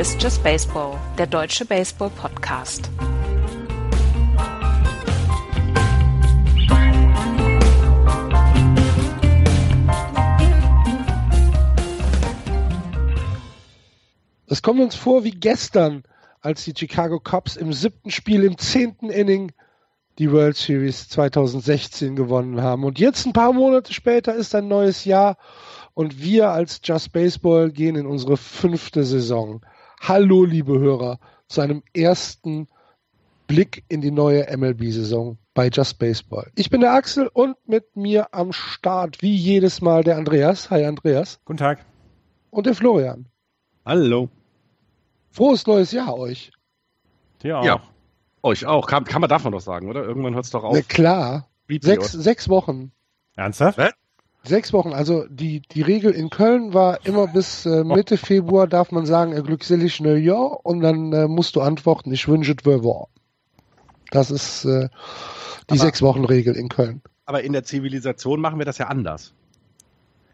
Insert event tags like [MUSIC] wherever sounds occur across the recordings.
Ist Just Baseball, der deutsche Baseball-Podcast. Es kommt uns vor wie gestern, als die Chicago Cubs im siebten Spiel im zehnten Inning die World Series 2016 gewonnen haben. Und jetzt ein paar Monate später ist ein neues Jahr und wir als Just Baseball gehen in unsere fünfte Saison. Hallo, liebe Hörer, zu einem ersten Blick in die neue MLB-Saison bei Just Baseball. Ich bin der Axel und mit mir am Start, wie jedes Mal, der Andreas. Hi, Andreas. Guten Tag. Und der Florian. Hallo. Frohes neues Jahr euch. Dir auch. Ja. Euch auch. Kann, kann man davon doch sagen, oder? Irgendwann hört es doch auf. Na klar. Sechs, sechs Wochen. Ernsthaft? Hä? Sechs Wochen. Also die, die Regel in Köln war immer bis äh, Mitte Februar darf man sagen, äh, glückselig Neujahr und dann äh, musst du antworten, ich wünsche es war. Das ist äh, die Aber- sechs Wochen Regel in Köln. Aber in der Zivilisation machen wir das ja anders.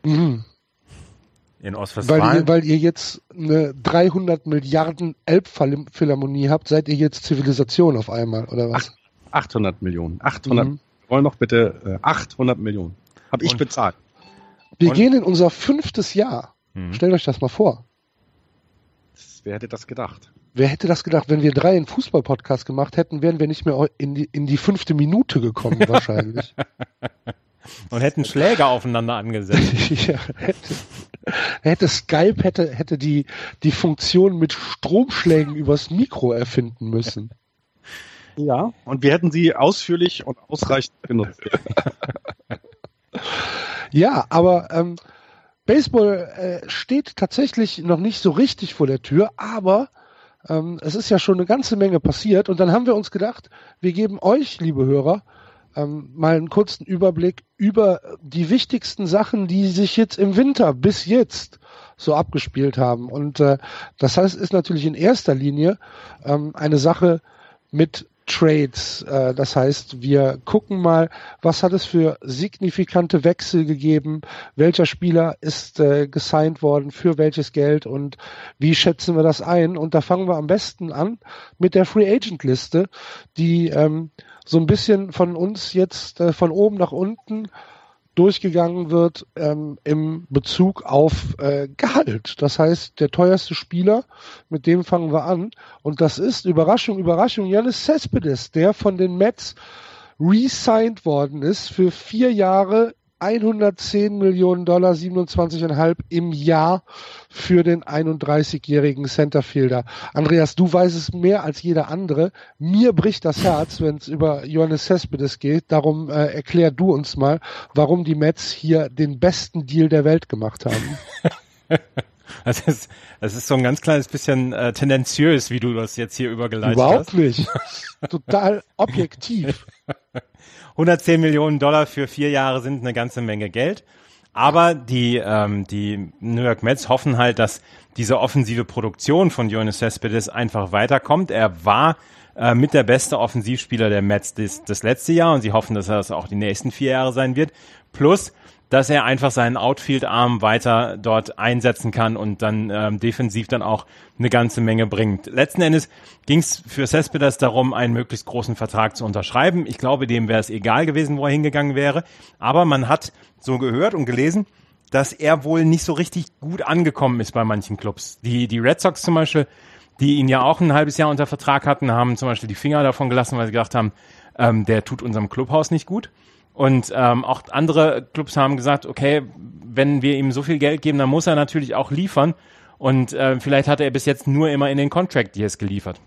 Mhm. In Weil, Ostwestfalen? ihr, weil ihr jetzt eine 300 Milliarden Elbphilharmonie habt, seid ihr jetzt Zivilisation auf einmal, oder was? 800 Millionen. 800. Mhm. Wir wollen doch bitte äh, 800 Millionen. Hab ich bezahlt. Wir Und- gehen in unser fünftes Jahr. Mhm. Stellt euch das mal vor. Wer hätte das gedacht? Wer hätte das gedacht, wenn wir drei einen Fußball-Podcast gemacht hätten, wären wir nicht mehr in die, in die fünfte Minute gekommen, [LAUGHS] wahrscheinlich. Und hätten Schläger aufeinander angesetzt. [LAUGHS] ja, hätte, hätte Skype hätte, hätte die, die Funktion mit Stromschlägen übers Mikro erfinden müssen. Ja. Und wir hätten sie ausführlich und ausreichend genutzt. [LAUGHS] Ja, aber ähm, Baseball äh, steht tatsächlich noch nicht so richtig vor der Tür, aber ähm, es ist ja schon eine ganze Menge passiert und dann haben wir uns gedacht, wir geben euch, liebe Hörer, ähm, mal einen kurzen Überblick über die wichtigsten Sachen, die sich jetzt im Winter bis jetzt so abgespielt haben. Und äh, das heißt, ist natürlich in erster Linie ähm, eine Sache mit Trades. Äh, das heißt, wir gucken mal, was hat es für signifikante Wechsel gegeben, welcher Spieler ist äh, gesigned worden, für welches Geld und wie schätzen wir das ein. Und da fangen wir am besten an mit der Free Agent Liste, die ähm, so ein bisschen von uns jetzt äh, von oben nach unten durchgegangen wird ähm, im Bezug auf äh, Gehalt. Das heißt, der teuerste Spieler, mit dem fangen wir an. Und das ist, Überraschung, Überraschung, Janis Cespedes, der von den Mets re-signed worden ist für vier Jahre 110 Millionen Dollar, 27,5 im Jahr für den 31-jährigen Centerfielder. Andreas, du weißt es mehr als jeder andere. Mir bricht das Herz, wenn es über Johannes Cespedes geht. Darum äh, erklär du uns mal, warum die Mets hier den besten Deal der Welt gemacht haben. [LAUGHS] Das ist, das ist so ein ganz kleines bisschen äh, tendenziös, wie du das jetzt hier übergeleitet Überhaupt hast. nicht. Total objektiv. [LAUGHS] 110 Millionen Dollar für vier Jahre sind eine ganze Menge Geld. Aber die, ähm, die New York Mets hoffen halt, dass diese offensive Produktion von Jonas Cespedes einfach weiterkommt. Er war äh, mit der beste Offensivspieler der Mets das, das letzte Jahr und sie hoffen, dass er das auch die nächsten vier Jahre sein wird. Plus, dass er einfach seinen Outfield-Arm weiter dort einsetzen kann und dann ähm, defensiv dann auch eine ganze Menge bringt. Letzten Endes ging es für Cespedes darum, einen möglichst großen Vertrag zu unterschreiben. Ich glaube, dem wäre es egal gewesen, wo er hingegangen wäre. Aber man hat so gehört und gelesen, dass er wohl nicht so richtig gut angekommen ist bei manchen Clubs. Die, die Red Sox zum Beispiel, die ihn ja auch ein halbes Jahr unter Vertrag hatten, haben zum Beispiel die Finger davon gelassen, weil sie gedacht haben, ähm, der tut unserem Clubhaus nicht gut. Und ähm, auch andere Clubs haben gesagt, okay, wenn wir ihm so viel Geld geben, dann muss er natürlich auch liefern. Und äh, vielleicht hat er bis jetzt nur immer in den Contract Years geliefert.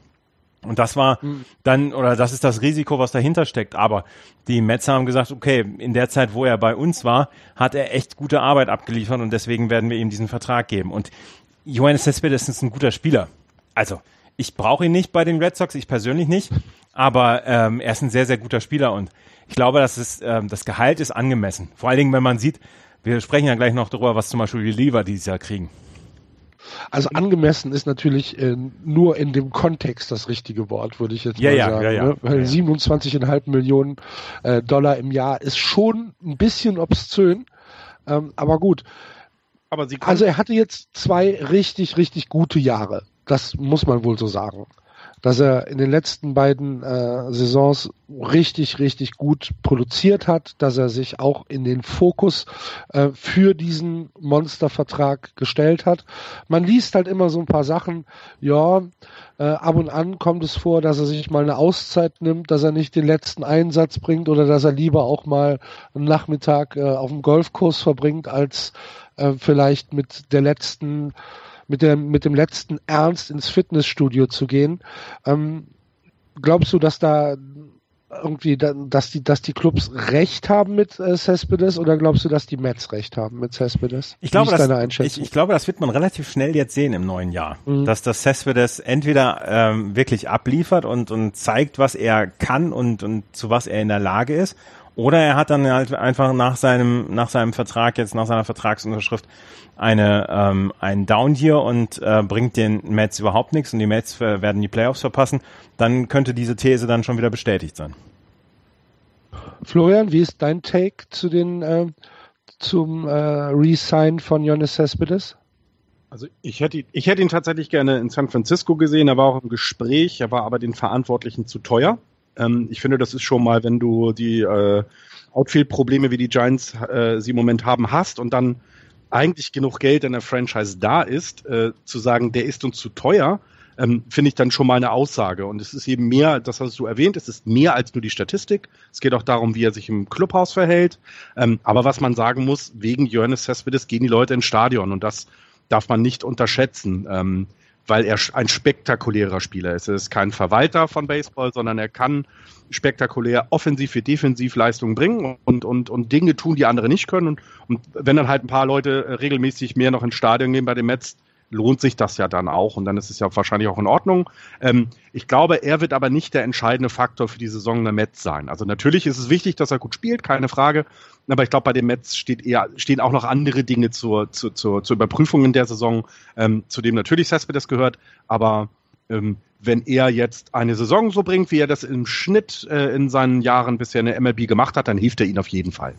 Und das war dann, oder das ist das Risiko, was dahinter steckt. Aber die Mets haben gesagt, okay, in der Zeit, wo er bei uns war, hat er echt gute Arbeit abgeliefert und deswegen werden wir ihm diesen Vertrag geben. Und Johannes Cespedes ist ein guter Spieler. Also, ich brauche ihn nicht bei den Red Sox, ich persönlich nicht, aber ähm, er ist ein sehr, sehr guter Spieler und ich glaube, dass es, ähm, das Gehalt ist angemessen. Vor allen Dingen, wenn man sieht, wir sprechen ja gleich noch darüber, was zum Beispiel die Lever dieses Jahr kriegen. Also angemessen ist natürlich äh, nur in dem Kontext das richtige Wort, würde ich jetzt Ja, mal ja, sagen. ja, ja. Ne? Weil Ja, ja. 27,5 Millionen äh, Dollar im Jahr ist schon ein bisschen obszön. Ähm, aber gut. Aber Also er hatte jetzt zwei richtig, richtig gute Jahre. das muss man wohl so sagen dass er in den letzten beiden äh, Saisons richtig, richtig gut produziert hat, dass er sich auch in den Fokus äh, für diesen Monstervertrag gestellt hat. Man liest halt immer so ein paar Sachen, ja, äh, ab und an kommt es vor, dass er sich mal eine Auszeit nimmt, dass er nicht den letzten Einsatz bringt oder dass er lieber auch mal einen Nachmittag äh, auf dem Golfkurs verbringt, als äh, vielleicht mit der letzten mit dem, mit dem letzten Ernst ins Fitnessstudio zu gehen. Ähm, glaubst du, dass da irgendwie, dass die, dass die Clubs recht haben mit äh, Cespedes oder glaubst du, dass die Mets recht haben mit Cespedes? Ich glaube, das, ich, ich, glaube, das wird man relativ schnell jetzt sehen im neuen Jahr, mhm. dass das Cespedes entweder ähm, wirklich abliefert und, und zeigt, was er kann und, und zu was er in der Lage ist, oder er hat dann halt einfach nach seinem, nach seinem Vertrag, jetzt nach seiner Vertragsunterschrift, eine, ähm, einen Down hier und äh, bringt den Mets überhaupt nichts und die Mets äh, werden die Playoffs verpassen, dann könnte diese These dann schon wieder bestätigt sein. Florian, wie ist dein Take zu den äh, zum äh, Resign von Jonas Cespedes? Also ich hätte, ich hätte ihn tatsächlich gerne in San Francisco gesehen. Er war auch im Gespräch, er war aber den Verantwortlichen zu teuer. Ähm, ich finde, das ist schon mal, wenn du die äh, Outfield-Probleme, wie die Giants äh, sie im Moment haben, hast und dann eigentlich genug Geld in der Franchise da ist, äh, zu sagen, der ist uns zu teuer, ähm, finde ich dann schon mal eine Aussage. Und es ist eben mehr, das hast du erwähnt, es ist mehr als nur die Statistik. Es geht auch darum, wie er sich im Clubhaus verhält. Ähm, aber was man sagen muss, wegen Johannes Cespedes gehen die Leute ins Stadion und das darf man nicht unterschätzen. Ähm, weil er ein spektakulärer Spieler ist. Er ist kein Verwalter von Baseball, sondern er kann spektakulär offensiv wie defensiv Leistungen bringen und, und, und Dinge tun, die andere nicht können. Und, und wenn dann halt ein paar Leute regelmäßig mehr noch ins Stadion gehen bei den Mets, lohnt sich das ja dann auch und dann ist es ja wahrscheinlich auch in Ordnung. Ähm, ich glaube, er wird aber nicht der entscheidende Faktor für die Saison der Mets sein. Also natürlich ist es wichtig, dass er gut spielt, keine Frage. Aber ich glaube, bei den Mets steht eher, stehen auch noch andere Dinge zur, zur, zur, zur Überprüfung in der Saison, ähm, zu dem natürlich Cespedes gehört. Aber ähm, wenn er jetzt eine Saison so bringt, wie er das im Schnitt äh, in seinen Jahren bisher in der MLB gemacht hat, dann hilft er ihnen auf jeden Fall.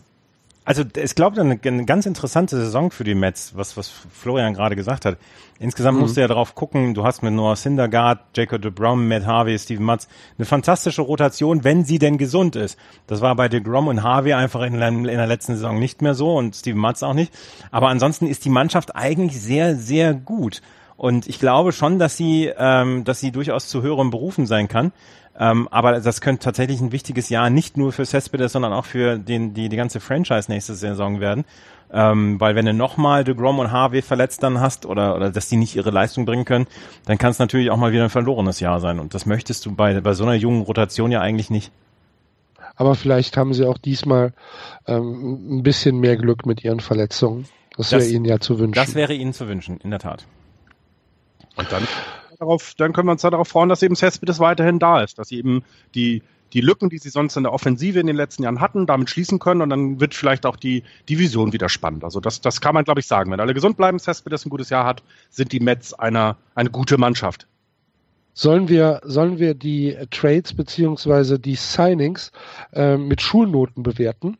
Also ich glaube, eine, eine ganz interessante Saison für die Mets, was, was Florian gerade gesagt hat. Insgesamt mhm. musst du ja darauf gucken, du hast mit Noah Syndergaard, Jacob DeBrom, Matt Harvey, Steven Matz eine fantastische Rotation, wenn sie denn gesund ist. Das war bei DeGrom und Harvey einfach in, in der letzten Saison nicht mehr so und Steven Matz auch nicht. Aber ansonsten ist die Mannschaft eigentlich sehr, sehr gut. Und ich glaube schon, dass sie, ähm, dass sie durchaus zu höheren Berufen sein kann. Ähm, aber das könnte tatsächlich ein wichtiges Jahr nicht nur für Cespedes, sondern auch für den, die, die ganze Franchise nächste Saison werden. Ähm, weil wenn du nochmal DeGrom und Harvey verletzt dann hast oder, oder dass die nicht ihre Leistung bringen können, dann kann es natürlich auch mal wieder ein verlorenes Jahr sein. Und das möchtest du bei, bei so einer jungen Rotation ja eigentlich nicht. Aber vielleicht haben sie auch diesmal ähm, ein bisschen mehr Glück mit ihren Verletzungen. Das, das wäre ihnen ja zu wünschen. Das wäre ihnen zu wünschen, in der Tat. Und dann darauf, dann können wir uns darauf freuen, dass eben Cespedes weiterhin da ist, dass sie eben die, die Lücken, die sie sonst in der Offensive in den letzten Jahren hatten, damit schließen können und dann wird vielleicht auch die Division wieder spannend. Also das, das kann man, glaube ich, sagen. Wenn alle gesund bleiben, Cespedes ein gutes Jahr hat, sind die Mets einer, eine gute Mannschaft. Sollen wir, sollen wir die Trades beziehungsweise die Signings äh, mit Schulnoten bewerten?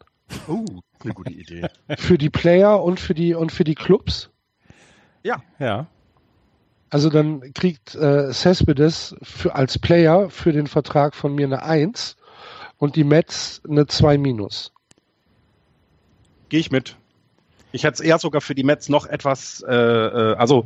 Uh, eine gute Idee. Für die Player und für die und für die Clubs? Ja. Ja. Also dann kriegt äh, Cespedes für, als Player für den Vertrag von mir eine 1 und die Mets eine 2 minus. Gehe ich mit. Ich hätte es eher sogar für die Mets noch etwas, äh, äh, also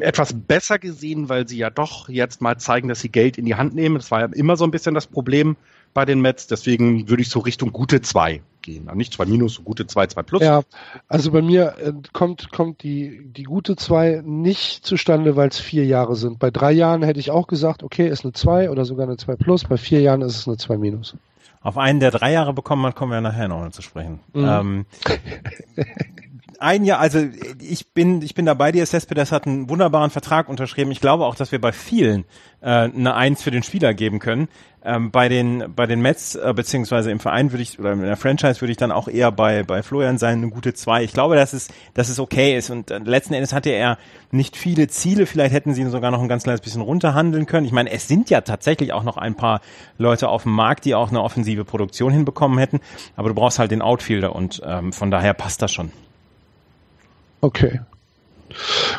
etwas besser gesehen, weil sie ja doch jetzt mal zeigen, dass sie Geld in die Hand nehmen. Das war ja immer so ein bisschen das Problem bei den Mets. Deswegen würde ich so Richtung gute zwei gehen. Nicht zwei Minus, so gute zwei, zwei Plus. Ja, also bei mir äh, kommt, kommt die, die gute zwei nicht zustande, weil es vier Jahre sind. Bei drei Jahren hätte ich auch gesagt, okay, ist eine zwei oder sogar eine zwei Plus. Bei vier Jahren ist es eine zwei Minus. Auf einen der drei Jahre bekommen, man kommen wir nachher noch zu sprechen. Mhm. Ähm, [LAUGHS] ein Jahr, also ich bin, ich bin dabei, die Cespedes hat einen wunderbaren Vertrag unterschrieben. Ich glaube auch, dass wir bei vielen äh, eine Eins für den Spieler geben können. Ähm, bei den bei den Mets äh, beziehungsweise im Verein würde ich oder in der Franchise würde ich dann auch eher bei bei Florian sein eine gute zwei. Ich glaube, dass es dass es okay ist und äh, letzten Endes hatte er nicht viele Ziele. Vielleicht hätten sie ihn sogar noch ein ganz kleines bisschen runterhandeln können. Ich meine, es sind ja tatsächlich auch noch ein paar Leute auf dem Markt, die auch eine offensive Produktion hinbekommen hätten. Aber du brauchst halt den Outfielder und ähm, von daher passt das schon. Okay.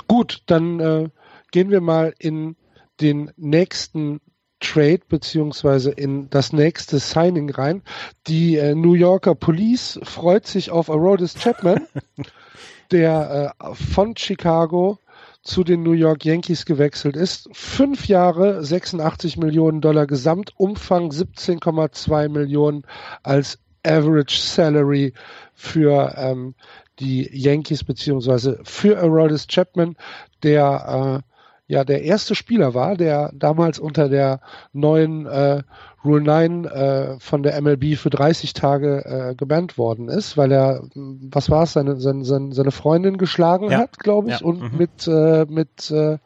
Gut, dann äh, gehen wir mal in den nächsten Trade beziehungsweise in das nächste Signing rein. Die äh, New Yorker Police freut sich auf Arodis Chapman, [LAUGHS] der äh, von Chicago zu den New York Yankees gewechselt ist. Fünf Jahre, 86 Millionen Dollar Gesamtumfang, 17,2 Millionen als Average Salary für ähm, die Yankees beziehungsweise für Aroldis Chapman, der äh, ja der erste Spieler war, der damals unter der neuen äh, Rule 9 äh, von der MLB für 30 Tage äh, gebannt worden ist, weil er, was war es, seine, seine, seine Freundin geschlagen ja. hat, glaube ich, ja. und mhm. mit, äh, mit, äh,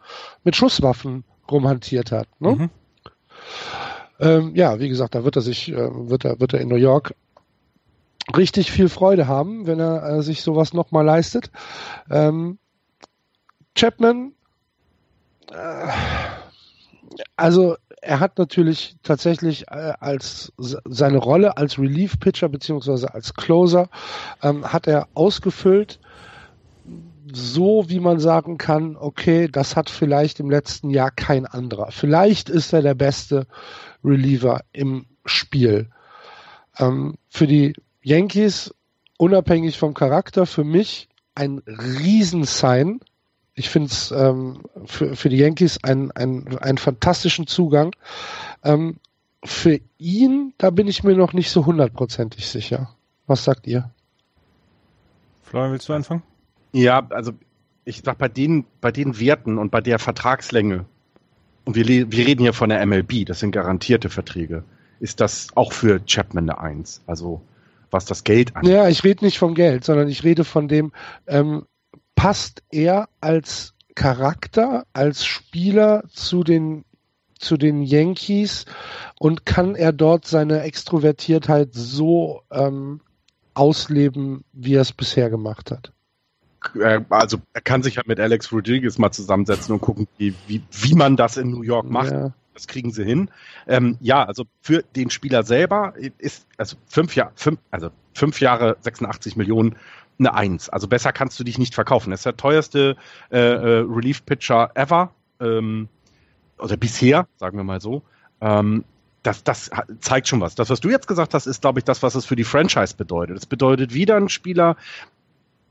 mit Schusswaffen rumhantiert hat. Ne? Mhm. Ähm, ja, wie gesagt, da wird er sich, äh, wird er, wird er in New York richtig viel Freude haben, wenn er äh, sich sowas nochmal leistet. Ähm, Chapman, äh, also er hat natürlich tatsächlich äh, als seine Rolle als Relief Pitcher beziehungsweise als Closer ähm, hat er ausgefüllt, so wie man sagen kann, okay, das hat vielleicht im letzten Jahr kein anderer. Vielleicht ist er der beste Reliever im Spiel. Ähm, für die Yankees, unabhängig vom Charakter, für mich ein Riesensign. Ich finde es ähm, für, für die Yankees einen ein fantastischen Zugang. Ähm, für ihn, da bin ich mir noch nicht so hundertprozentig sicher. Was sagt ihr? Florian, willst du anfangen? Ja, also ich sag bei den, bei den Werten und bei der Vertragslänge, und wir, wir reden hier von der MLB, das sind garantierte Verträge, ist das auch für Chapman eine Eins. Also was das Geld angeht. Ja, ich rede nicht vom Geld, sondern ich rede von dem, ähm, passt er als Charakter, als Spieler zu den zu den Yankees und kann er dort seine Extrovertiertheit so ähm, ausleben, wie er es bisher gemacht hat? Äh, also er kann sich halt mit Alex Rodriguez mal zusammensetzen und gucken, wie, wie, wie man das in New York macht. Ja. Das kriegen sie hin. Ähm, ja, also für den Spieler selber ist also fünf Jahre, fünf, also fünf Jahre 86 Millionen eine Eins. Also besser kannst du dich nicht verkaufen. Das ist der teuerste äh, äh, Relief Pitcher ever. Ähm, oder bisher, sagen wir mal so. Ähm, das, das zeigt schon was. Das, was du jetzt gesagt hast, ist, glaube ich, das, was es für die Franchise bedeutet. Es bedeutet wieder ein Spieler,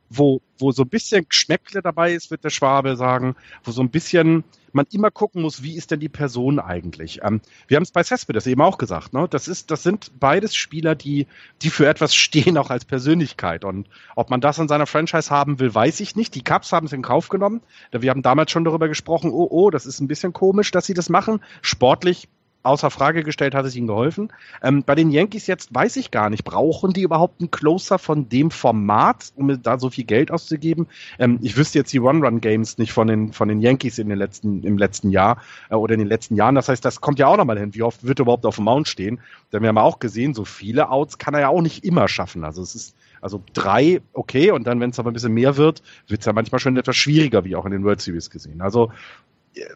wo, wo so ein bisschen Geschmäckle dabei ist, wird der Schwabe sagen, wo so ein bisschen man immer gucken muss, wie ist denn die Person eigentlich. Ähm, wir haben es bei Cespedes eben auch gesagt, ne? Das ist, das sind beides Spieler, die, die für etwas stehen, auch als Persönlichkeit. Und ob man das in seiner Franchise haben will, weiß ich nicht. Die Cubs haben es in Kauf genommen. Wir haben damals schon darüber gesprochen, oh, oh, das ist ein bisschen komisch, dass sie das machen. Sportlich außer Frage gestellt, hat es ihnen geholfen. Ähm, bei den Yankees jetzt weiß ich gar nicht, brauchen die überhaupt einen Closer von dem Format, um da so viel Geld auszugeben? Ähm, ich wüsste jetzt die One-Run-Games nicht von den, von den Yankees in den letzten, im letzten Jahr äh, oder in den letzten Jahren. Das heißt, das kommt ja auch nochmal hin. Wie oft wird er überhaupt auf dem Mount stehen? Denn wir haben auch gesehen, so viele Outs kann er ja auch nicht immer schaffen. Also es ist, also drei, okay, und dann, wenn es aber ein bisschen mehr wird, wird es ja manchmal schon etwas schwieriger, wie auch in den World Series gesehen. Also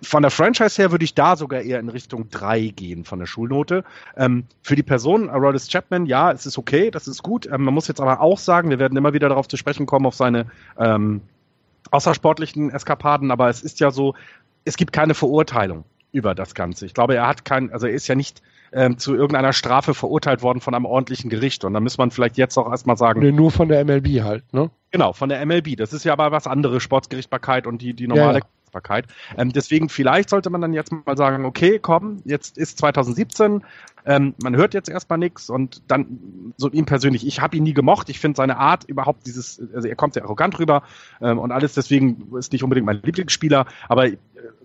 von der Franchise her würde ich da sogar eher in Richtung 3 gehen von der Schulnote. Ähm, für die Person, Aroldis Chapman, ja, es ist okay, das ist gut. Ähm, man muss jetzt aber auch sagen, wir werden immer wieder darauf zu sprechen kommen, auf seine ähm, außersportlichen Eskapaden, aber es ist ja so, es gibt keine Verurteilung über das Ganze. Ich glaube, er hat kein, also er ist ja nicht ähm, zu irgendeiner Strafe verurteilt worden von einem ordentlichen Gericht. Und da muss man vielleicht jetzt auch erstmal sagen. Nee, nur von der MLB halt, ne? Genau, von der MLB. Das ist ja aber was anderes, Sportsgerichtbarkeit und die, die normale ja, ja. Gerichtsbarkeit. Ähm, deswegen vielleicht sollte man dann jetzt mal sagen, okay, komm, jetzt ist 2017, ähm, man hört jetzt erstmal nichts und dann so ihm persönlich, ich habe ihn nie gemocht, ich finde seine Art überhaupt dieses, also er kommt sehr arrogant rüber ähm, und alles, deswegen ist nicht unbedingt mein Lieblingsspieler, aber äh,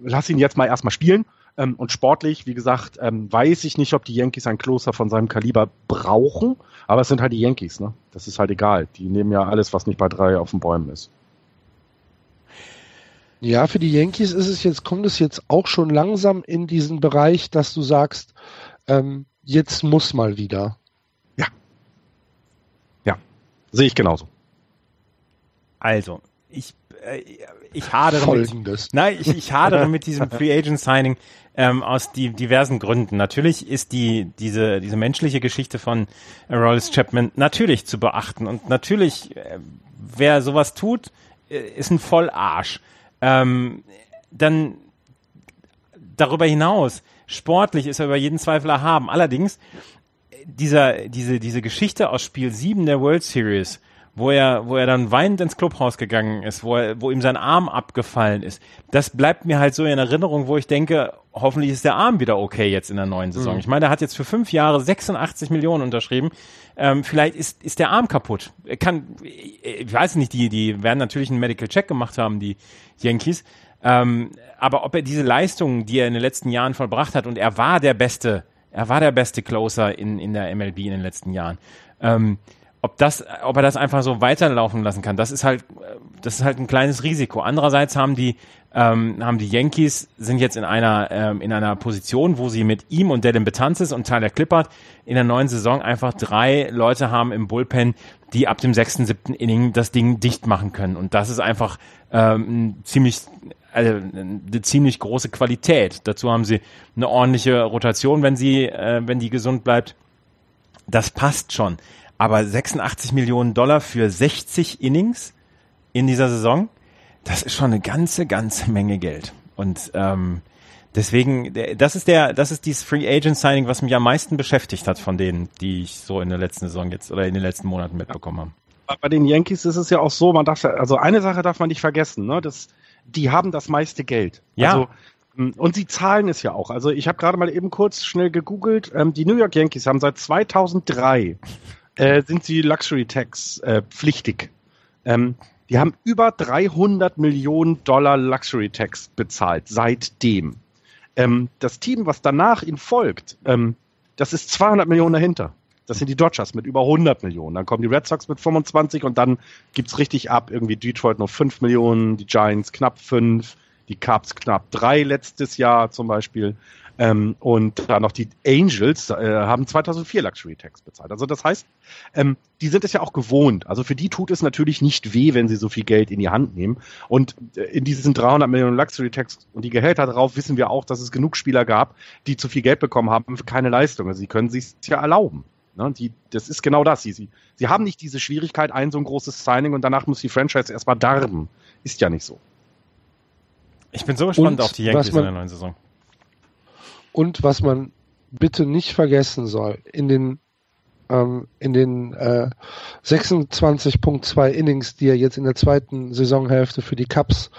lass ihn jetzt mal erstmal spielen. Ähm, und sportlich, wie gesagt, ähm, weiß ich nicht, ob die Yankees ein Closer von seinem Kaliber brauchen, aber es sind halt die Yankees, ne? Das ist halt egal. Die nehmen ja alles, was nicht bei drei auf den Bäumen ist. Ja, für die Yankees ist es jetzt, kommt es jetzt auch schon langsam in diesen Bereich, dass du sagst, ähm, jetzt muss mal wieder. Ja. Ja, sehe ich genauso. Also, ich, äh, ich hadere Folgendes. Mit, nein, ich, ich hadere mit diesem Free Agent Signing ähm, aus die, diversen Gründen. Natürlich ist die, diese, diese menschliche Geschichte von Rolls Chapman natürlich zu beachten und natürlich, äh, wer sowas tut, äh, ist ein Vollarsch. Ähm, dann darüber hinaus, sportlich ist er über jeden Zweifel erhaben. Allerdings, dieser, diese, diese Geschichte aus Spiel 7 der World Series, wo er, wo er dann weinend ins Clubhaus gegangen ist, wo, er, wo ihm sein Arm abgefallen ist. Das bleibt mir halt so in Erinnerung, wo ich denke, hoffentlich ist der Arm wieder okay jetzt in der neuen Saison. Mhm. Ich meine, er hat jetzt für fünf Jahre 86 Millionen unterschrieben. Ähm, vielleicht ist, ist der Arm kaputt. Er kann, ich weiß nicht, die, die werden natürlich einen Medical Check gemacht haben, die Yankees. Ähm, aber ob er diese Leistungen, die er in den letzten Jahren vollbracht hat, und er war der beste, er war der beste Closer in, in der MLB in den letzten Jahren. Ähm, ob das, ob er das einfach so weiterlaufen lassen kann, das ist halt, das ist halt ein kleines Risiko. Andererseits haben die, ähm, haben die Yankees sind jetzt in einer, ähm, in einer Position, wo sie mit ihm und Dylan Betances und Tyler Clippard in der neuen Saison einfach drei Leute haben im Bullpen, die ab dem sechsten, siebten Inning das Ding dicht machen können. Und das ist einfach ähm, ziemlich, also eine ziemlich große Qualität. Dazu haben sie eine ordentliche Rotation, wenn sie, äh, wenn die gesund bleibt. Das passt schon. Aber 86 Millionen Dollar für 60 Innings in dieser Saison, das ist schon eine ganze, ganze Menge Geld. Und ähm, deswegen, das ist der, das ist dieses Free Agent Signing, was mich am meisten beschäftigt hat von denen, die ich so in der letzten Saison jetzt oder in den letzten Monaten mitbekommen habe. Bei den Yankees ist es ja auch so, man darf, also eine Sache darf man nicht vergessen, ne? Das, die haben das meiste Geld. Ja. Also, hm, und sie zahlen es ja auch. Also ich habe gerade mal eben kurz schnell gegoogelt. Ähm, die New York Yankees haben seit 2003 äh, sind sie Luxury Tax äh, pflichtig. Ähm, die haben über 300 Millionen Dollar Luxury Tax bezahlt seitdem. Ähm, das Team, was danach ihnen folgt, ähm, das ist 200 Millionen dahinter. Das sind die Dodgers mit über 100 Millionen. Dann kommen die Red Sox mit 25 und dann gibt's richtig ab. Irgendwie Detroit nur 5 Millionen, die Giants knapp 5, die Cubs knapp 3 letztes Jahr zum Beispiel. Ähm, und dann noch die Angels äh, haben 2004 Luxury Tax bezahlt. Also das heißt, ähm, die sind es ja auch gewohnt. Also für die tut es natürlich nicht weh, wenn sie so viel Geld in die Hand nehmen. Und äh, in diesen 300 Millionen Luxury Tax und die Gehälter darauf wissen wir auch, dass es genug Spieler gab, die zu viel Geld bekommen haben für keine Leistung. Also sie können sich ja erlauben. Ne, die, das ist genau das. Sie, sie, sie haben nicht diese Schwierigkeit, ein so ein großes Signing und danach muss die Franchise erstmal darben. Ist ja nicht so. Ich bin so gespannt und auf die Yankees in der neuen Saison. Und was man bitte nicht vergessen soll, in den ähm, in den äh, 26.2 Innings, die er jetzt in der zweiten Saisonhälfte für die Cups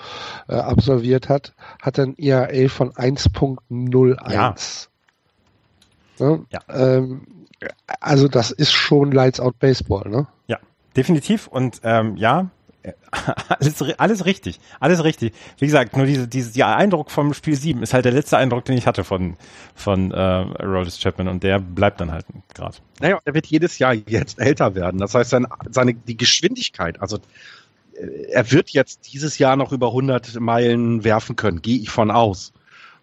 äh, absolviert hat, hat er ein ERA von 1.01. Ja. Ne? ja. Ähm, also das ist schon Lights Out Baseball, ne? Ja, definitiv. Und ähm, ja, [LAUGHS] alles, alles richtig, alles richtig. Wie gesagt, nur diese, diese, der Eindruck vom Spiel 7 ist halt der letzte Eindruck, den ich hatte von, von äh, Rhodes Chapman und der bleibt dann halt gerade. Naja, er wird jedes Jahr jetzt älter werden. Das heißt, seine, seine, die Geschwindigkeit, also äh, er wird jetzt dieses Jahr noch über 100 Meilen werfen können, gehe ich von aus.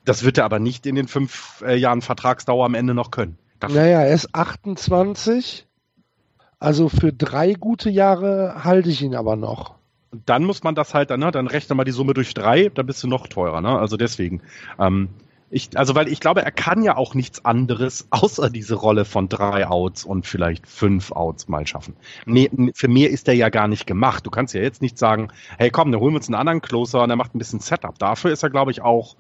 Das wird er aber nicht in den fünf äh, Jahren Vertragsdauer am Ende noch können. Dafür naja, er ist 28 also für drei gute Jahre halte ich ihn aber noch. Dann muss man das halt, ne, dann rechne mal die Summe durch drei, dann bist du noch teurer, ne? Also deswegen. Ähm, ich, also weil ich glaube, er kann ja auch nichts anderes [LAUGHS] außer diese Rolle von drei Outs und vielleicht fünf Outs mal schaffen. Nee, für mehr ist er ja gar nicht gemacht. Du kannst ja jetzt nicht sagen, hey komm, dann holen wir uns einen anderen Closer und er macht ein bisschen Setup. Dafür ist er, glaube ich, auch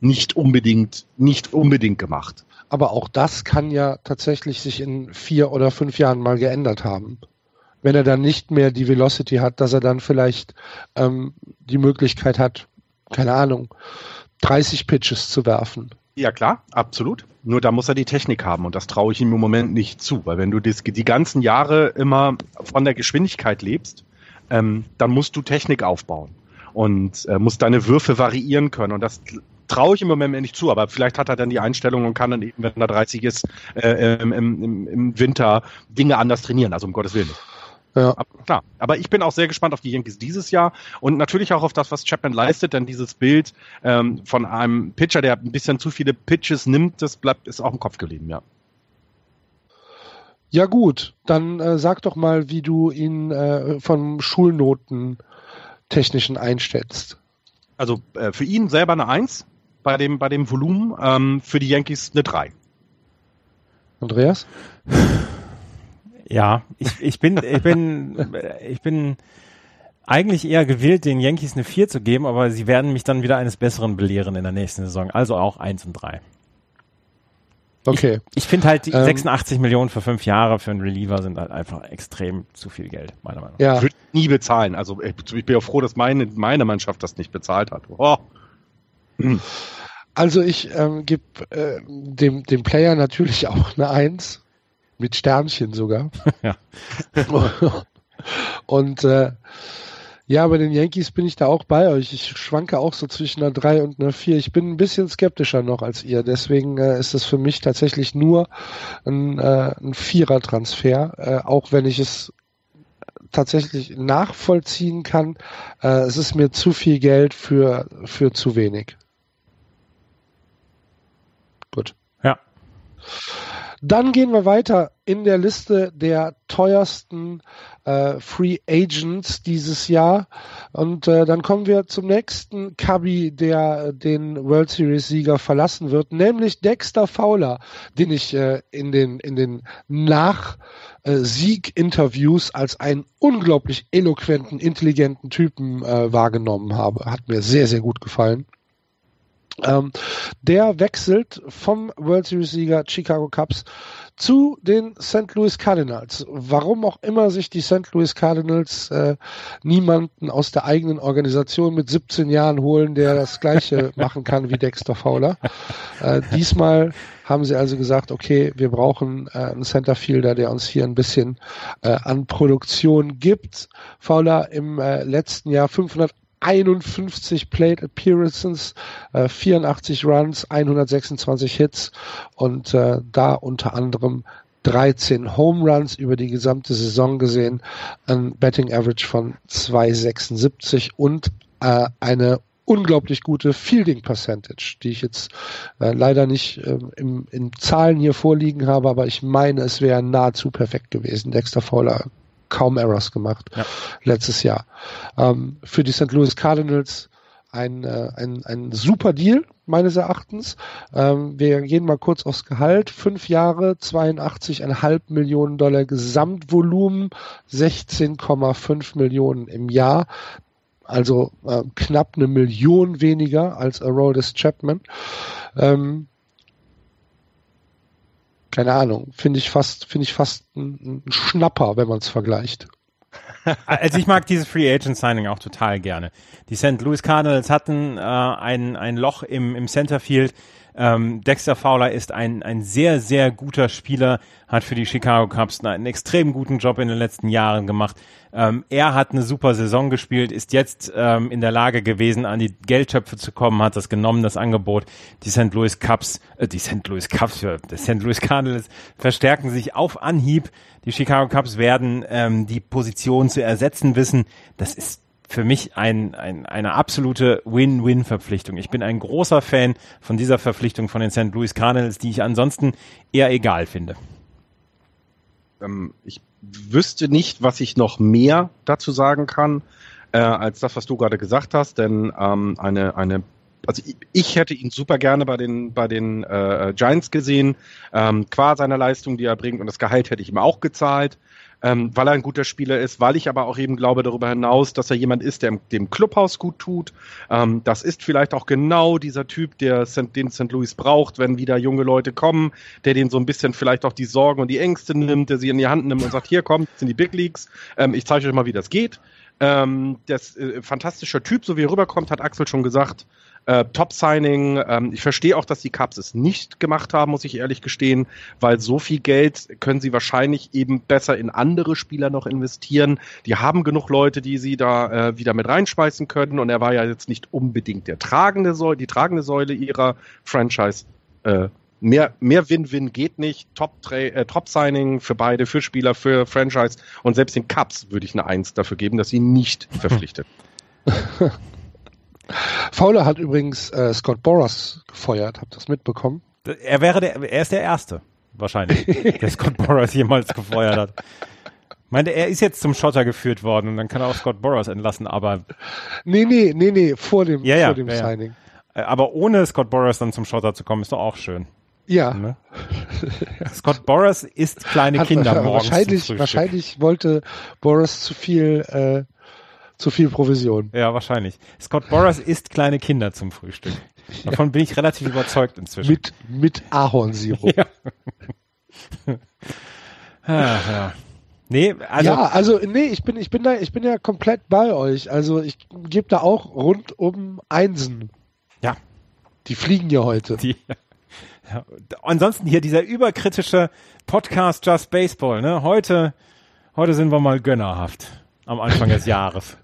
nicht unbedingt, nicht unbedingt gemacht. Aber auch das kann ja tatsächlich sich in vier oder fünf Jahren mal geändert haben. Wenn er dann nicht mehr die Velocity hat, dass er dann vielleicht ähm, die Möglichkeit hat, keine Ahnung, 30 Pitches zu werfen. Ja klar, absolut. Nur da muss er die Technik haben und das traue ich ihm im Moment nicht zu, weil wenn du die ganzen Jahre immer von der Geschwindigkeit lebst, ähm, dann musst du Technik aufbauen und äh, musst deine Würfe variieren können und das traue ich im Moment nicht zu, aber vielleicht hat er dann die Einstellung und kann dann eben, wenn er 30 ist, äh, im, im, im Winter Dinge anders trainieren, also um Gottes Willen. Ja. Aber, klar. Aber ich bin auch sehr gespannt auf die Yankees dieses Jahr und natürlich auch auf das, was Chapman leistet, denn dieses Bild ähm, von einem Pitcher, der ein bisschen zu viele Pitches nimmt, das bleibt, ist auch im Kopf geblieben, ja. Ja gut, dann äh, sag doch mal, wie du ihn äh, vom Schulnoten technischen einschätzt. Also äh, für ihn selber eine Eins, bei dem, bei dem Volumen, ähm, für die Yankees eine 3. Andreas? Ja, ich, ich bin, ich bin, ich bin eigentlich eher gewillt, den Yankees eine 4 zu geben, aber sie werden mich dann wieder eines Besseren belehren in der nächsten Saison. Also auch 1 und 3. Okay. Ich, ich finde halt, die Ähm, 86 Millionen für fünf Jahre für einen Reliever sind halt einfach extrem zu viel Geld, meiner Meinung nach. Ja, Ich würde nie bezahlen. Also ich ich bin ja froh, dass meine, meine Mannschaft das nicht bezahlt hat. Oh. Also ich ähm, gebe äh, dem, dem Player natürlich [LAUGHS] auch eine Eins. Mit Sternchen sogar. [LAUGHS] Ja. [LAUGHS] Und äh, ja, bei den Yankees bin ich da auch bei euch. Ich schwanke auch so zwischen einer 3 und einer 4. Ich bin ein bisschen skeptischer noch als ihr. Deswegen äh, ist es für mich tatsächlich nur ein, äh, ein Vierer-Transfer, äh, auch wenn ich es tatsächlich nachvollziehen kann. Äh, es ist mir zu viel Geld für, für zu wenig. Gut. Ja. Dann gehen wir weiter in der Liste der teuersten äh, Free Agents dieses Jahr. Und äh, dann kommen wir zum nächsten Cubby, der äh, den World Series Sieger verlassen wird, nämlich Dexter Fowler, den ich äh, in den, in den nach äh, Sieg-Interviews als einen unglaublich eloquenten, intelligenten Typen wahrgenommen habe. Hat mir sehr, sehr gut gefallen. Ähm, der wechselt vom World Series Sieger Chicago Cubs zu den St. Louis Cardinals. Warum auch immer sich die St. Louis Cardinals äh, niemanden aus der eigenen Organisation mit 17 Jahren holen, der das gleiche [LAUGHS] machen kann wie Dexter Fowler. Äh, diesmal haben sie also gesagt, okay, wir brauchen äh, einen Centerfielder, der uns hier ein bisschen äh, an Produktion gibt. Fowler im äh, letzten Jahr 500 51 Plate Appearances, äh, 84 Runs, 126 Hits und äh, da unter anderem 13 Home Runs über die gesamte Saison gesehen, ein Betting Average von 276 und äh, eine unglaublich gute Fielding Percentage, die ich jetzt äh, leider nicht äh, im, in Zahlen hier vorliegen habe, aber ich meine, es wäre nahezu perfekt gewesen. Dexter Fowler kaum Errors gemacht Ja. letztes Jahr. Ähm, für die St. Louis Cardinals ein, äh, ein, ein super Deal, meines Erachtens. Ähm, wir gehen mal kurz aufs Gehalt. Fünf Jahre, 82,5 Millionen Dollar Gesamtvolumen, 16,5 Millionen im Jahr. Also äh, knapp eine Million weniger als Aroldis Chapman. Ähm, keine Ahnung, finde ich fast, finde ich fast ein, ein Schnapper, wenn man es vergleicht. [LAUGHS] Also ich mag dieses Free Agent Signing auch total gerne. Die St. Louis Cardinals hatten äh, ein, ein Loch im, im Centerfield. Ähm, Dexter Fowler ist ein, ein sehr, sehr guter Spieler, hat für die Chicago Cubs einen extrem guten Job in den letzten Jahren gemacht. Ähm, er hat eine super Saison gespielt, ist jetzt ähm, in der Lage gewesen, an die Geldtöpfe zu kommen, hat das genommen, das Angebot. Die St. Louis Cubs, äh, die St. Louis Cubs, äh, die St. Louis Cardinals verstärken sich auf Anhieb. Die Chicago Cubs werden ähm, die Position zu ersetzen wissen. Das ist für mich ein, ein, eine absolute Win-Win-Verpflichtung. Ich bin ein großer Fan von dieser Verpflichtung von den St. Louis Cardinals, die ich ansonsten eher egal finde. Ähm, ich wüsste nicht, was ich noch mehr dazu sagen kann, äh, als das, was du gerade gesagt hast, denn ähm, eine, eine also ich, hätte ihn super gerne bei den bei den äh, Giants gesehen, ähm, qua seiner Leistung, die er bringt und das Gehalt hätte ich ihm auch gezahlt, ähm, weil er ein guter Spieler ist, weil ich aber auch eben glaube darüber hinaus, dass er jemand ist, der dem Clubhaus gut tut. Ähm, das ist vielleicht auch genau dieser Typ, der den St. Louis braucht, wenn wieder junge Leute kommen, der den so ein bisschen vielleicht auch die Sorgen und die Ängste nimmt, der sie in die Hand nimmt und sagt, hier kommt, sind die Big Leagues, ähm, ich zeige euch mal, wie das geht. Ähm, das äh, fantastischer Typ, so wie er rüberkommt, hat Axel schon gesagt. Äh, Top-Signing. Ähm, ich verstehe auch, dass die Cubs es nicht gemacht haben, muss ich ehrlich gestehen, weil so viel Geld können sie wahrscheinlich eben besser in andere Spieler noch investieren. Die haben genug Leute, die sie da äh, wieder mit reinschmeißen können. Und er war ja jetzt nicht unbedingt der tragende Säule, die tragende Säule ihrer Franchise. Äh, Mehr, mehr Win-Win geht nicht. Top-Signing äh, Top für beide, für Spieler, für Franchise. Und selbst den Cubs würde ich eine Eins dafür geben, dass sie nicht verpflichtet. [LAUGHS] Fowler hat übrigens äh, Scott Boras gefeuert, habt ihr das mitbekommen? Er wäre der, er ist der Erste, wahrscheinlich, [LAUGHS] der Scott Boras jemals gefeuert hat. Ich meine, er ist jetzt zum Schotter geführt worden und dann kann er auch Scott Boras entlassen, aber, Nee, nee, nee, nee, vor dem, Ja, ja, vor dem ja. Signing. äh, aber ohne Scott Boras dann zum Schotter zu kommen, ist doch auch schön. Ja, Ne? [LAUGHS] Scott Boras isst kleine Hat- Kinder morgens. wahrscheinlich, wahrscheinlich wollte Boras zu viel äh, zu viel Provision. Ja, wahrscheinlich. Scott Boras isst kleine Kinder zum Frühstück. Davon bin ich relativ überzeugt inzwischen. Mit, mit Ahornsirup. [LAUGHS] Ja. ah, ja. Nee, also. ja, also nee, ich bin, ich bin da, ich bin ja komplett bei euch. Also ich gebe da auch rund um Einsen. Ja. Die fliegen ja heute. Die, ja. Ansonsten hier dieser überkritische Podcast Just Baseball, ne? Heute, heute sind wir mal gönnerhaft am Anfang des Jahres.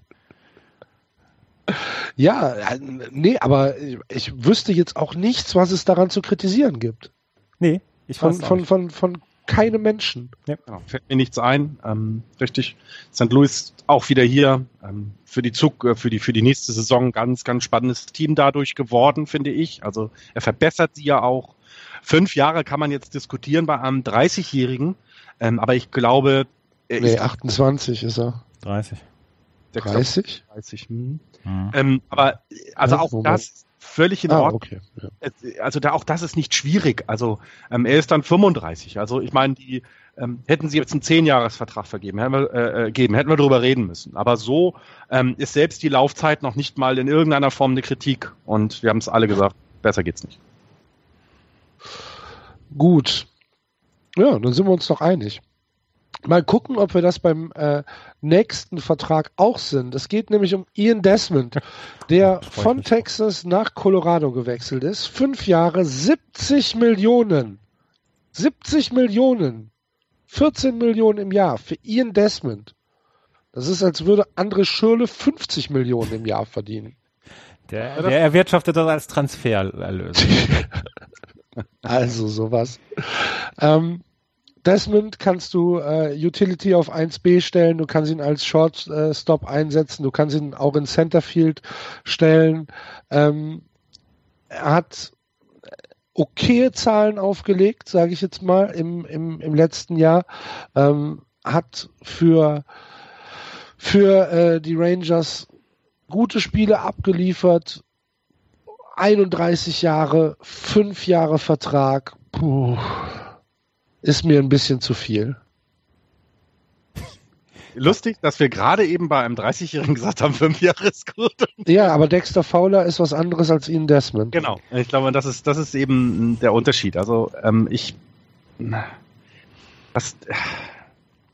Ja, äh, nee, aber ich wüsste jetzt auch nichts, was es daran zu kritisieren gibt. Nee, ich Von, von, nicht. von, von keinem Menschen. Ja, fällt mir nichts ein. Ähm, richtig. St. Louis auch wieder hier ähm, für die Zug, äh, für die für die nächste Saison ganz ganz spannendes Team dadurch geworden, finde ich. Also er verbessert sie ja auch. Fünf Jahre kann man jetzt diskutieren bei einem 30-Jährigen, ähm, aber ich glaube, er Nee, ist 28 ist er. 30. der 30? 30. Hm. Mhm. Ähm, aber also Ja, auch wobei- das völlig in Ah, Ordnung. okay. Ja. Es- also da auch das ist nicht schwierig. Also ähm, er ist dann 35. Also ich meine, die ähm, hätten sie jetzt einen Zehnjahresvertrag vergeben, hätten wir, äh, äh, geben, hätten wir darüber reden müssen. Aber so ähm, ist selbst die Laufzeit noch nicht mal in irgendeiner Form eine Kritik. Und wir haben es alle gesagt, besser geht's nicht. Gut. Ja, dann sind wir uns doch einig. Mal gucken, ob wir das beim äh, nächsten Vertrag auch sind. Es geht nämlich um Ian Desmond, [LAUGHS] der von mich. Texas nach Colorado gewechselt ist. Fünf Jahre, 70 Millionen. 70 Millionen. 14 Millionen im Jahr für Ian Desmond. Das ist, als würde André Schürle 50 Millionen im Jahr verdienen. Der, der erwirtschaftet das als Transfererlös. [LAUGHS] [LAUGHS] Also sowas. Ähm, Desmond kannst du äh, Utility auf 1b stellen, du kannst ihn als Shortstop einsetzen, du kannst ihn auch in Centerfield stellen. Ähm, er hat okaye Zahlen aufgelegt, sage ich jetzt mal, im, im, im letzten Jahr. Ähm, hat für, für äh, die Rangers gute Spiele abgeliefert. 31 Jahre, 5 Jahre Vertrag. Puh, ist mir ein bisschen zu viel. [LAUGHS] Lustig, dass wir gerade eben bei einem 30-Jährigen gesagt haben, fünf Jahre ist gut. Ja, aber Dexter Fowler ist was anderes als Ian Desmond. Genau. Ich glaube, das ist, das ist eben der Unterschied. Also ähm, ich was,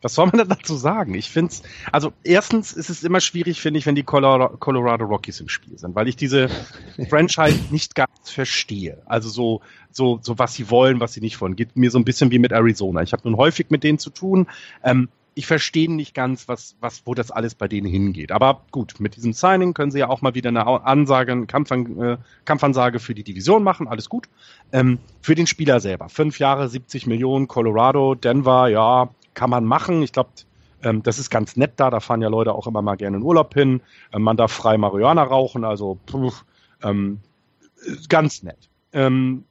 was soll man denn dazu sagen? Ich finde es, also erstens ist es immer schwierig, finde ich, wenn die Colorado, Colorado Rockies im Spiel sind, weil ich diese [LAUGHS] Franchise nicht ganz verstehe. Also so, so, so was sie wollen, was sie nicht wollen. Geht mir so ein bisschen wie mit Arizona. Ich habe nun häufig mit denen zu tun. Ähm, ich verstehe nicht ganz, was, was, wo das alles bei denen hingeht. Aber gut, mit diesem Signing können sie ja auch mal wieder eine Ansage, eine Kampfan äh, Kampfansage für die Division machen. Alles gut. Ähm, für den Spieler selber. Fünf Jahre, 70 Millionen, Colorado, Denver, ja, kann man machen. Ich glaube, ähm, das ist ganz nett da. Da fahren ja Leute auch immer mal gerne in Urlaub hin. Ähm, man darf frei Marihuana rauchen, also puh, ähm, ganz nett. Ähm,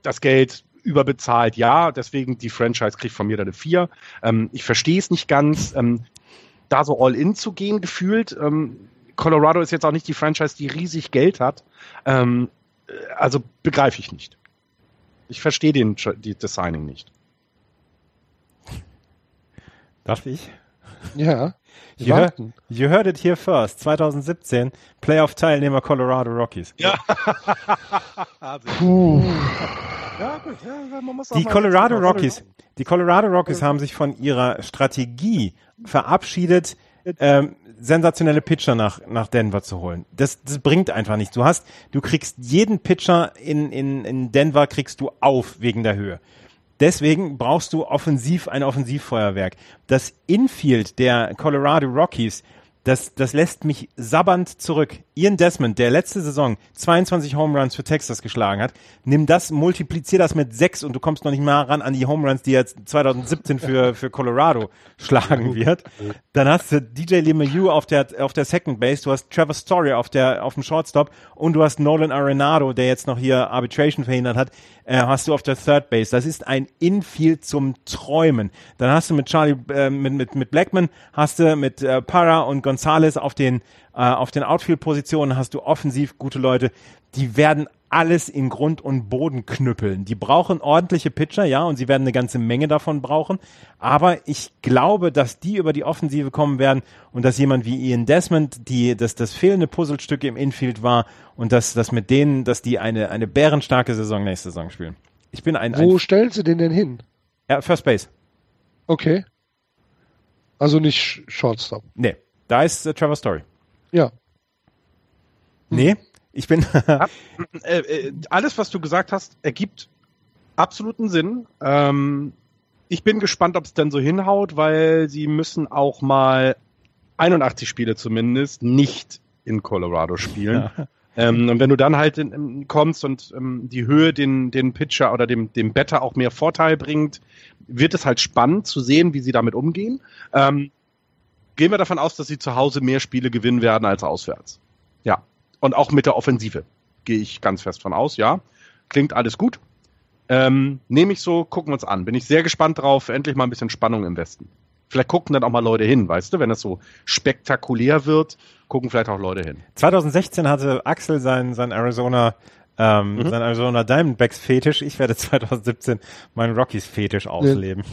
das Geld überbezahlt, ja, deswegen die Franchise kriegt von mir da eine 4. Ähm, ich verstehe es nicht ganz, ähm, da so all in zu gehen, gefühlt. Colorado ist jetzt auch nicht die Franchise, die riesig Geld hat. Ähm, also begreife ich nicht. Ich verstehe den die, das Signing nicht. Darf ich? Ja. [LAUGHS] You, heard, Warten. you heard it here first. 2017 Playoff-Teilnehmer Colorado Rockies. Ja. [LAUGHS] Puh. ja, gut, ja, man muss auch Die mal- Colorado Rockies, die Colorado Rockies haben sich von ihrer Strategie verabschiedet, ähm, sensationelle Pitcher nach, nach Denver zu holen. Das, das bringt einfach nichts. Du hast, du kriegst jeden Pitcher in, in, in Denver kriegst du auf wegen der Höhe. Deswegen brauchst du offensiv ein Offensivfeuerwerk. Das Infield der Colorado Rockies, das, das lässt mich sabbernd zurück. Ian Desmond, der letzte Saison 22 Home Runs für Texas geschlagen hat, nimm das, multiplizier das mit sechs und du kommst noch nicht mal ran an die Home Runs, die jetzt 2017 für, für Colorado schlagen wird. Dann hast du DJ LeMahieu auf der, auf der Second Base, du hast Trevor Story auf der, auf dem Shortstop und du hast Nolan Arenado, der jetzt noch hier Arbitration verhindert hat, äh, hast du auf der Third Base. Das ist ein Infield zum Träumen. Dann hast du mit Charlie, äh, mit, mit, mit Blackman, hast du mit äh, Parra und Gonzalez auf den, äh, auf den Outfield-Positionen hast du offensiv gute Leute. Die werden alles in Grund und Boden knüppeln. Die brauchen ordentliche Pitcher, ja, und sie werden eine ganze Menge davon brauchen. Aber ich glaube, dass die über die Offensive kommen werden und dass jemand wie Ian Desmond, die, dass das fehlende Puzzlestück im Infield war und dass, dass mit denen, dass die eine, eine bärenstarke Saison nächste Saison spielen. Ich bin ein, Wo ein stellen sie den denn hin? ja, First Base. Okay. Also nicht Sh- Shortstop. Nee, da ist äh, Trevor Story. Ja. Nee, ich bin [LAUGHS] Äh, äh, alles, was du gesagt hast, ergibt absoluten Sinn. Ähm, ich bin gespannt, ob es denn so hinhaut, weil sie müssen auch mal 81 Spiele zumindest nicht in Colorado spielen. Ähm, und wenn du dann halt in, in, kommst und ähm, die Höhe den, den Pitcher oder dem, dem Better auch mehr Vorteil bringt, wird es halt spannend zu sehen, wie sie damit umgehen. Ähm, gehen wir davon aus, dass sie zu Hause mehr Spiele gewinnen werden als auswärts. Ja. Und auch mit der Offensive gehe ich ganz fest von aus, ja. Klingt alles gut. Ähm, Nehme ich so, gucken wir uns an. Bin ich sehr gespannt drauf. Endlich mal ein bisschen Spannung im Westen. Vielleicht gucken dann auch mal Leute hin, weißt du, wenn es so spektakulär wird, gucken vielleicht auch Leute hin. 2016 hatte Axel sein, sein Arizona, ähm, Mhm. sein Arizona Diamondbacks Fetisch. Ich werde [LAUGHS] 2017 meinen Rockies Fetisch ausleben.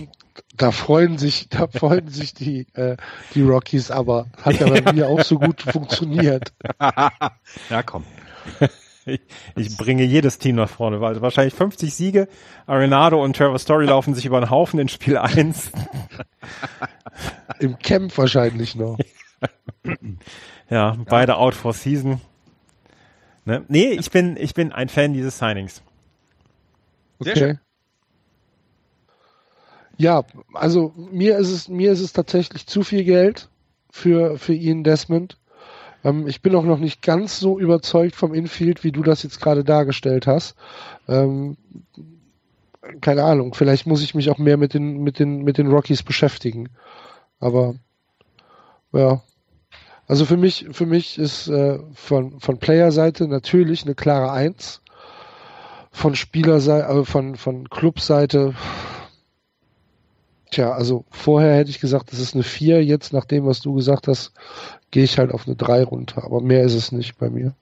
Da freuen sich, da freuen sich die, äh, die Rockies, aber hat ja bei [LAUGHS] mir auch so gut funktioniert. ja, komm. Ich, ich bringe jedes Team nach vorne, weil wahrscheinlich 50 Siege. Arenado und Trevor Story laufen sich über den Haufen in Spiel 1. Im Camp wahrscheinlich noch. [LAUGHS] Ja, beide out for season. Ne? Nee, ich bin, ich bin ein Fan dieses Signings. Sehr Okay. schön. Ja, also mir ist es, mir ist es tatsächlich zu viel Geld für, für Ian Desmond. Ähm, ich bin auch noch nicht ganz so überzeugt vom Infield, wie du das jetzt gerade dargestellt hast. Ähm, keine Ahnung, vielleicht muss ich mich auch mehr mit den, mit den, mit den Rockies beschäftigen. Aber ja. Also für mich, für mich ist äh, von, von Player-Seite natürlich eine klare Eins. Von Spielerseite, äh, von, von Clubseite, tja, also vorher hätte ich gesagt, das ist eine 4. Jetzt, nach dem, was du gesagt hast, gehe ich halt auf eine 3 runter. Aber mehr ist es nicht bei mir.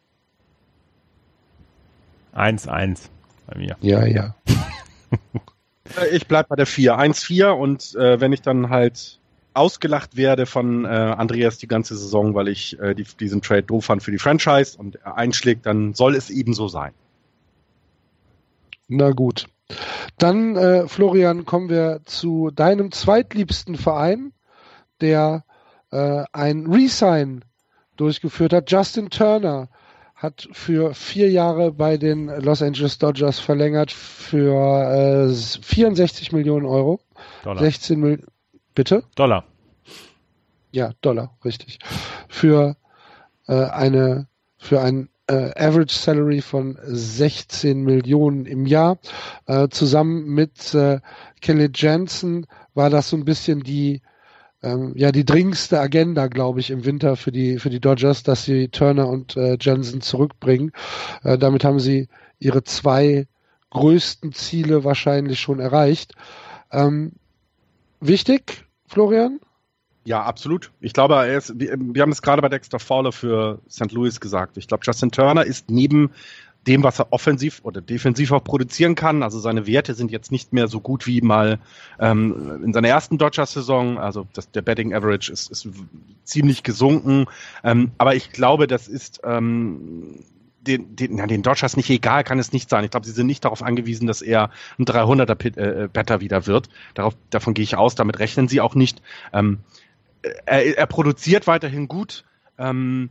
1-1 bei mir. Ja, ja. [LAUGHS] Ich bleib bei der 4. 1-4 und äh, wenn ich dann halt ausgelacht werde von äh, Andreas die ganze Saison, weil ich äh, die, diesen Trade doof fand für die Franchise und er einschlägt, dann soll es eben so sein. Na gut. Dann, äh, Florian, kommen wir zu deinem zweitliebsten Verein, der äh, ein Resign durchgeführt hat. Justin Turner hat für vier Jahre bei den Los Angeles Dodgers verlängert für äh, 64 Millionen Euro. Dollar. 16 Millionen. Bitte? Dollar. Ja, Dollar, richtig. Für äh, eine für ein äh, Average Salary von 16 Millionen im Jahr. Äh, zusammen mit äh, Kelly Jensen war das so ein bisschen die ähm, ja die dringendste Agenda, glaube ich, im Winter für die für die Dodgers, dass sie Turner und äh, Jensen zurückbringen. Äh, damit haben sie ihre zwei größten Ziele wahrscheinlich schon erreicht. Ähm, wichtig, Florian? Ja, absolut. Ich glaube, er ist, wir, haben es gerade bei Dexter Fowler für St. Louis gesagt. Ich glaube, Justin Turner ist neben dem, was er offensiv oder defensiv auch produzieren kann. Also seine Werte sind jetzt nicht mehr so gut wie mal ähm, in seiner ersten Dodgers-Saison. Also das, der Betting Average ist, ist ziemlich gesunken. Ähm, aber ich glaube, das ist ähm, den, den, ja, den Dodgers nicht egal, kann es nicht sein. Ich glaube, sie sind nicht darauf angewiesen, dass er ein 300er Pit, äh, Better wieder wird. Darauf, davon gehe ich aus. Damit rechnen sie auch nicht. Ähm, er, er produziert weiterhin gut. Ähm,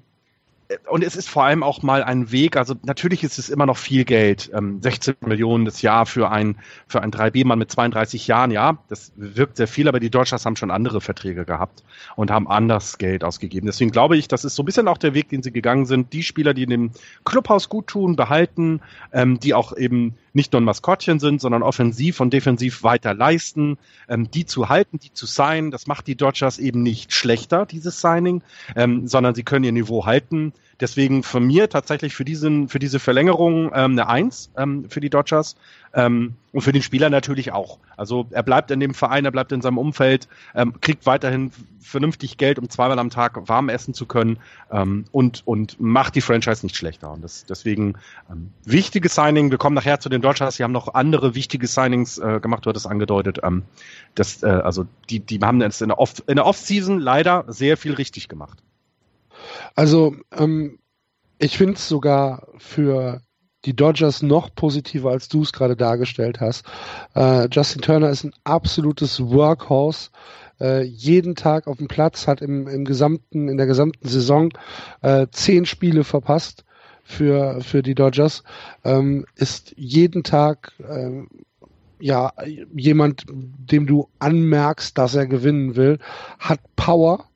und es ist vor allem auch mal ein Weg, also natürlich ist es immer noch viel Geld, ähm, 16 Millionen das Jahr für ein, für ein 3B-Mann mit 32 Jahren, ja, das wirkt sehr viel, aber die Dodgers haben schon andere Verträge gehabt und haben anders Geld ausgegeben. Deswegen glaube ich, das ist so ein bisschen auch der Weg, den sie gegangen sind, die Spieler, die dem Clubhaus gut tun, behalten, ähm, die auch eben nicht nur ein Maskottchen sind, sondern offensiv und defensiv weiter leisten, ähm, die zu halten, die zu signen. Das macht die Dodgers eben nicht schlechter, dieses Signing, ähm, sondern sie können ihr Niveau halten. Deswegen von mir tatsächlich für diesen, für diese Verlängerung ähm, eine Eins ähm, für die Dodgers. Ähm, und für den Spieler natürlich auch. Also er bleibt in dem Verein, er bleibt in seinem Umfeld, ähm, kriegt weiterhin vernünftig Geld, um zweimal am Tag warm essen zu können ähm, und, und macht die Franchise nicht schlechter. Und das, deswegen ähm, wichtige Signing. Wir kommen nachher zu den Dodgers. Sie haben noch andere wichtige Signings äh, gemacht, du hattest angedeutet. Ähm, das, äh, also die, die haben jetzt in der Off, Off-Season leider sehr viel richtig gemacht. Also ähm, ich finde es sogar für die Dodgers noch positiver, als du es gerade dargestellt hast. Äh, Justin Turner ist ein absolutes Workhorse. Äh, jeden Tag auf dem Platz, hat im, im gesamten, in der gesamten Saison äh, zehn Spiele verpasst für, für die Dodgers. Ähm, ist jeden Tag äh, ja jemand, dem du anmerkst, dass er gewinnen will, hat Power,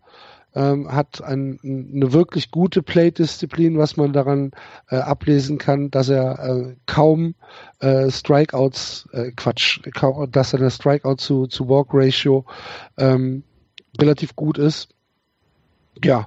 ähm, hat ein, eine wirklich gute Play-Disziplin, was man daran äh, ablesen kann, dass er äh, kaum äh, Strikeouts, äh, Quatsch, kaum, dass er eine Strikeout zu, zu Walk-Ratio ähm, relativ gut ist. Ja,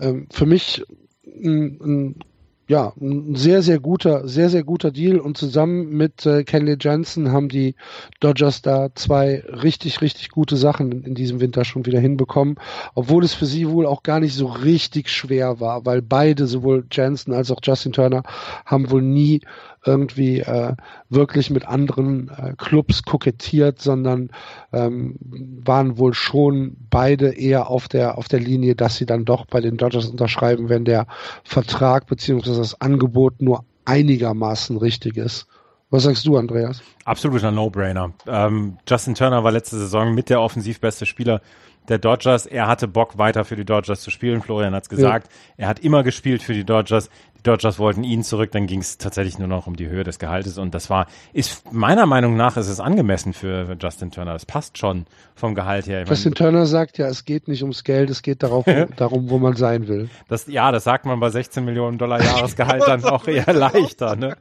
ähm, für mich ein, ein ja, ein sehr, sehr guter, sehr, sehr guter Deal und zusammen mit äh, Kenley Jensen haben die Dodgers da zwei richtig, richtig gute Sachen in, in, diesem Winter schon wieder hinbekommen, obwohl es für sie wohl auch gar nicht so richtig schwer war, weil beide, sowohl Jensen als auch Justin Turner, haben wohl nie irgendwie äh, wirklich mit anderen äh, Clubs kokettiert, sondern ähm, waren wohl schon beide eher auf der auf der Linie, dass sie dann doch bei den Dodgers unterschreiben, wenn der Vertrag beziehungsweise das Angebot nur einigermaßen richtig ist. Was sagst du, Andreas? Absoluter No-Brainer. Ähm, Justin Turner war letzte Saison mit der offensiv beste Spieler der Dodgers. Er hatte Bock, weiter für die Dodgers zu spielen. Florian hat es gesagt. Ja. Er hat immer gespielt für die Dodgers. Die Dodgers wollten ihn zurück. Dann ging es tatsächlich nur noch um die Höhe des Gehaltes. Und das war, ist meiner Meinung nach, ist es angemessen für Justin Turner. Das passt schon vom Gehalt her. Ich Justin meine, Turner sagt ja, es geht nicht ums Geld, es geht darauf, [LAUGHS] darum, wo man sein will. Das, ja, das sagt man bei 16 Millionen Dollar Jahresgehalt dann auch eher [LAUGHS] leichter. Ne?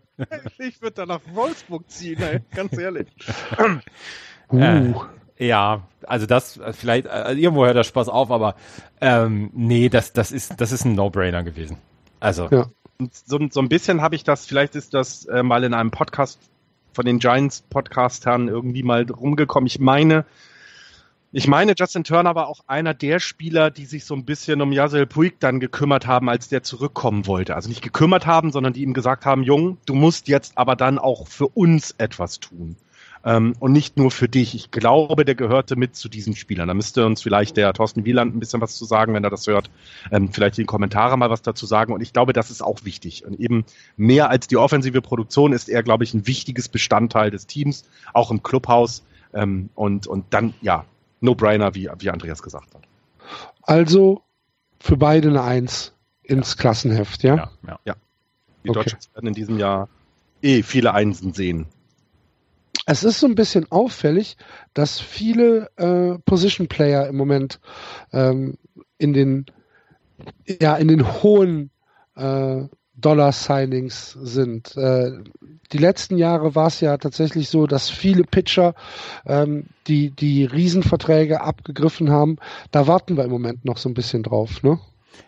Ich würde da nach Wolfsburg ziehen, ey, ganz ehrlich. uh. Äh, ja, also das vielleicht also irgendwo hört der Spaß auf, aber ähm, nee, das das ist das ist ein No-Brainer gewesen. Also ja. so, so ein bisschen habe ich das. Vielleicht ist das äh, mal in einem Podcast von den Giants Podcastern irgendwie mal rumgekommen. Ich meine, ich meine, Justin Turner war auch einer der Spieler, die sich so ein bisschen um Yasel Puig dann gekümmert haben, als der zurückkommen wollte. Also nicht gekümmert haben, sondern die ihm gesagt haben, Jung, du musst jetzt aber dann auch für uns etwas tun ähm, und nicht nur für dich. Ich glaube, der gehörte mit zu diesen Spielern. Da müsste uns vielleicht der Thorsten Wieland ein bisschen was zu sagen, wenn er das hört. Ähm, vielleicht in die Kommentare mal was dazu sagen. Und ich glaube, das ist auch wichtig. Und eben mehr als die offensive Produktion ist er, glaube ich, ein wichtiges Bestandteil des Teams, auch im Clubhaus. Ähm, und, und dann, ja, No-Brainer, wie, wie Andreas gesagt hat. Also für beide eine Eins ins ja. Klassenheft, ja? Ja, ja. ja. Die okay. Deutschen werden in diesem Jahr eh viele Einsen sehen es ist so ein bisschen auffällig, dass viele äh, Position Player im Moment ähm, in den ja in den hohen äh, Dollar Signings sind. Äh, die letzten Jahre war es ja tatsächlich so, dass viele Pitcher ähm, die die Riesenverträge abgegriffen haben. Da warten wir im Moment noch so ein bisschen drauf, ne?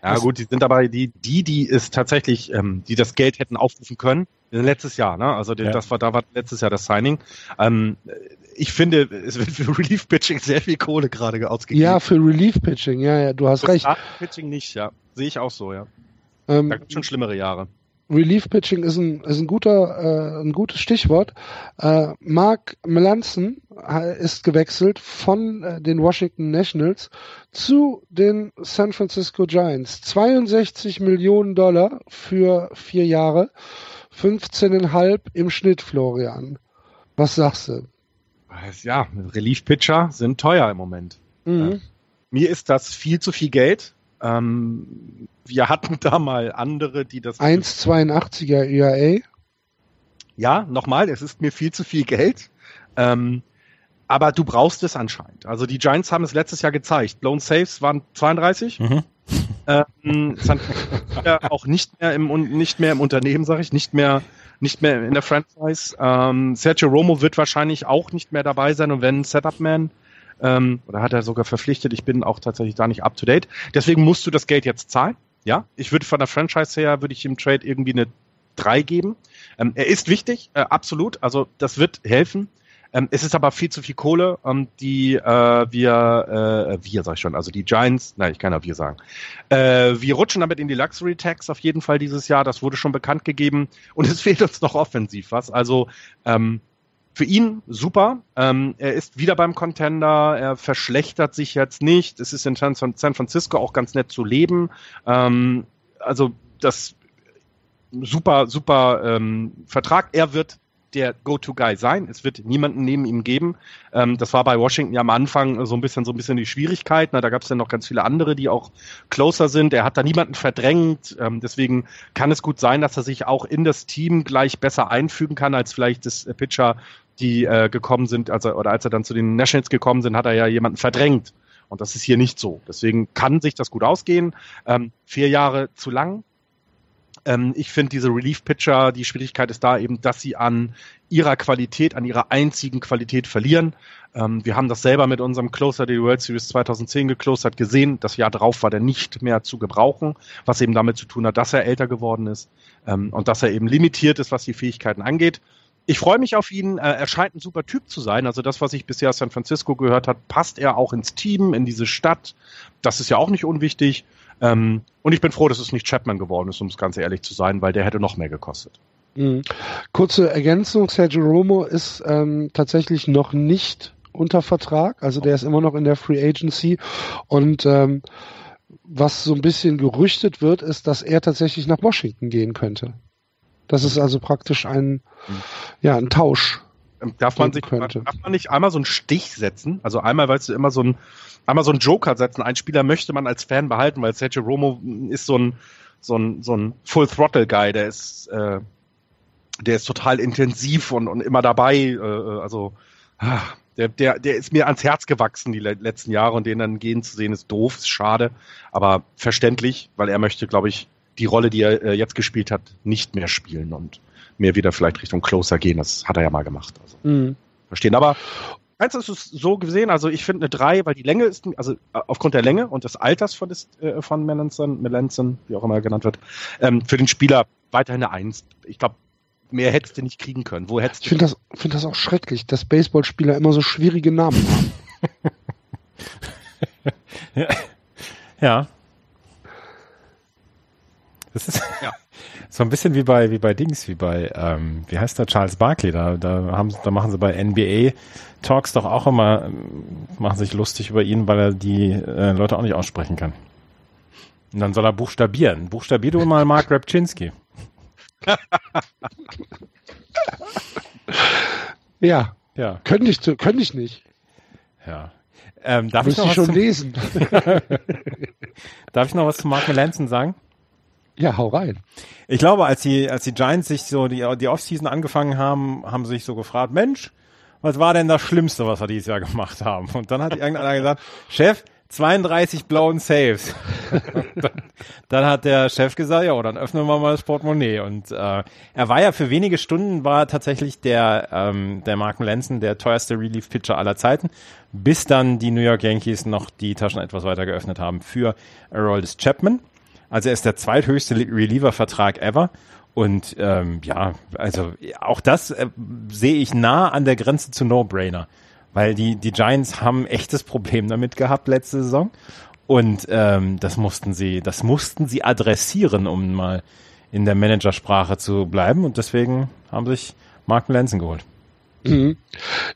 Ja gut, die sind dabei die die die es tatsächlich ähm, die das Geld hätten aufrufen können Letztes Jahr, ne? Also ja. das war, da war letztes Jahr das Signing. Ähm, ich finde, es wird für [LAUGHS] Relief Pitching sehr viel Kohle gerade ausgegeben. Ja, für Relief Pitching, ja, ja, du hast für recht. Pitching nicht, ja. Sehe ich auch so, ja. Ähm, da gibt schon schlimmere Jahre. Relief Pitching ist ein, ist ein guter, äh, ein gutes Stichwort. Äh, Mark Melanson ist gewechselt von äh, den Washington Nationals zu den San Francisco Giants. 62 Millionen Dollar für vier Jahre. 15,5 im Schnitt, Florian. Was sagst du? Ja, Relief-Pitcher sind teuer im Moment. Mhm. Äh, mir ist das viel zu viel Geld. Ähm, wir hatten da mal andere, die das. 1,82er ERA. Ja, nochmal, es ist mir viel zu viel Geld. Ähm, aber du brauchst es anscheinend. Also die Giants haben es letztes Jahr gezeigt. Blown Saves waren 32. Mhm. Ähm, San Francisco auch nicht mehr im nicht mehr im Unternehmen, sage ich, nicht mehr nicht mehr in der Franchise. Ähm, Sergio Romo wird wahrscheinlich auch nicht mehr dabei sein und wenn Setup Man ähm, oder hat er sogar verpflichtet, ich bin auch tatsächlich da nicht up to date. Deswegen musst du das Geld jetzt zahlen. Ja, ich würde von der Franchise her würde ich im Trade irgendwie eine 3 geben. Ähm, er ist wichtig, äh, absolut. Also das wird helfen. Ähm, es ist aber viel zu viel Kohle, ähm, die äh, wir, äh, wir sag ich schon, also die Giants, nein, ich kann ja wir sagen. Äh, wir rutschen damit in die Luxury Tax auf jeden Fall dieses Jahr. Das wurde schon bekannt gegeben und [LAUGHS] es fehlt uns noch offensiv was. Also ähm, für ihn super. Ähm, er ist wieder beim Contender. Er verschlechtert sich jetzt nicht. Es ist in San Francisco auch ganz nett zu leben. Ähm, also das super, super ähm, Vertrag. Er wird der Go-To-Guy sein. Es wird niemanden neben ihm geben. Ähm, das war bei Washington ja am Anfang so ein bisschen so ein bisschen die Schwierigkeit. Na, da gab es ja noch ganz viele andere, die auch closer sind. Er hat da niemanden verdrängt. Ähm, deswegen kann es gut sein, dass er sich auch in das Team gleich besser einfügen kann als vielleicht das äh, Pitcher, die äh, gekommen sind, also oder als er dann zu den Nationals gekommen sind, hat er ja jemanden verdrängt. Und das ist hier nicht so. Deswegen kann sich das gut ausgehen. Ähm, vier Jahre zu lang, ähm, ich finde diese Relief-Pitcher, die Schwierigkeit ist da eben, dass sie an ihrer Qualität, an ihrer einzigen Qualität verlieren. Ähm, wir haben das selber mit unserem Closer, der die World Series 2010 geclosed hat, gesehen. Das Jahr drauf war der nicht mehr zu gebrauchen, was eben damit zu tun hat, dass er älter geworden ist ähm, und dass er eben limitiert ist, was die Fähigkeiten angeht. Ich freue mich auf ihn. Äh, er scheint ein super Typ zu sein. Also das, was ich bisher aus San Francisco gehört hat, passt er auch ins Team, in diese Stadt. Das ist ja auch nicht unwichtig. Ähm, und ich bin froh, dass es nicht Chapman geworden ist, um es ganz ehrlich zu sein, weil der hätte noch mehr gekostet. Mhm. Kurze Ergänzung, Sergio Romo ist ähm, tatsächlich noch nicht unter Vertrag, also der ist immer noch in der Free Agency und ähm, was so ein bisschen gerüchtet wird, ist, dass er tatsächlich nach Washington gehen könnte. Das ist also praktisch ein, ja, ein Tausch. Ähm, darf man sich, könnte. darf man nicht einmal so einen Stich setzen? Also einmal, weißt du, immer so ein, einmal so einen Joker setzen. Ein Spieler möchte man als Fan behalten, weil Sergio Romo ist so ein, so ein, so ein Full-Throttle-Guy, der ist, äh, der ist total intensiv und, und immer dabei. Äh, also, ah, der, der, der ist mir ans Herz gewachsen die letzten Jahre und den dann gehen zu sehen ist doof, ist schade, aber verständlich, weil er möchte, glaube ich, die Rolle, die er äh, jetzt gespielt hat, nicht mehr spielen und mehr wieder vielleicht Richtung Closer gehen. Das hat er ja mal gemacht. Also, mhm. Verstehen. Aber eins ist es so gesehen, also ich finde eine 3, weil die Länge ist, also äh, aufgrund der Länge und des Alters von, des, äh, von Melanson, Melanson, wie auch immer er genannt wird, ähm, für den Spieler weiterhin eine 1. Ich glaube, mehr hättest du nicht kriegen können. Wo hättest ich finde das, find das auch schrecklich, dass Baseballspieler immer so schwierige Namen haben. [LAUGHS] ja. ja. Das ist ja. So ein bisschen wie bei wie bei Dings, wie bei ähm, wie heißt der Charles Barkley? Da da haben da machen sie bei NBA Talks doch auch immer machen sich lustig über ihn, weil er die äh, Leute auch nicht aussprechen kann. Und dann soll er buchstabieren. Buchstabier du mal Mark Repczynski. [LAUGHS] ja. Ja. Könnte ich, könnte ich nicht. Ja. Ähm, darf ich noch was schon zum, lesen? [LAUGHS] [LAUGHS] darf ich noch was zu Mark Melanson sagen? Ja, hau rein. Ich glaube, als die, als die Giants sich so die, die Offseason angefangen haben, haben sie sich so gefragt, Mensch, was war denn das Schlimmste, was wir dieses Jahr gemacht haben? Und dann hat irgendeiner gesagt, Chef, 32 blauen Saves. [LAUGHS] dann, dann, hat der Chef gesagt, ja, dann öffnen wir mal das Portemonnaie. Und äh, er war ja für wenige Stunden, war tatsächlich der, ähm, der Marken Lenzen der teuerste Relief-Pitcher aller Zeiten, bis dann die New York Yankees noch die Taschen etwas weiter geöffnet haben für Aroldis Chapman. Also er ist der zweithöchste Reliever-Vertrag ever. Und ähm, ja, also auch das äh, sehe ich nah an der Grenze zu No-Brainer. Weil die, die Giants haben echtes Problem damit gehabt letzte Saison. Und ähm, das mussten sie, das mussten sie adressieren, um mal in der Managersprache zu bleiben. Und deswegen haben sich Mark Lenzen geholt. Mhm.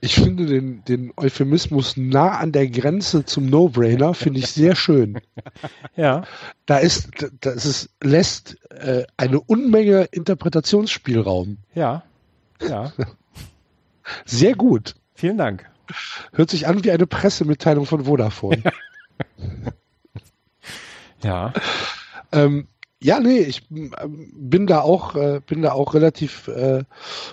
Ich finde den, den Euphemismus nah an der Grenze zum No-Brainer, finde ich sehr schön. [LAUGHS] ja. Da ist, das ist, lässt äh, eine Unmenge Interpretationsspielraum. Ja. Ja. [LAUGHS] Sehr gut. Vielen Dank. Hört sich an wie eine Pressemitteilung von Vodafone. [LAUGHS] ja. Ähm, ja, nee, ich ähm, bin da auch, äh, bin da auch relativ äh,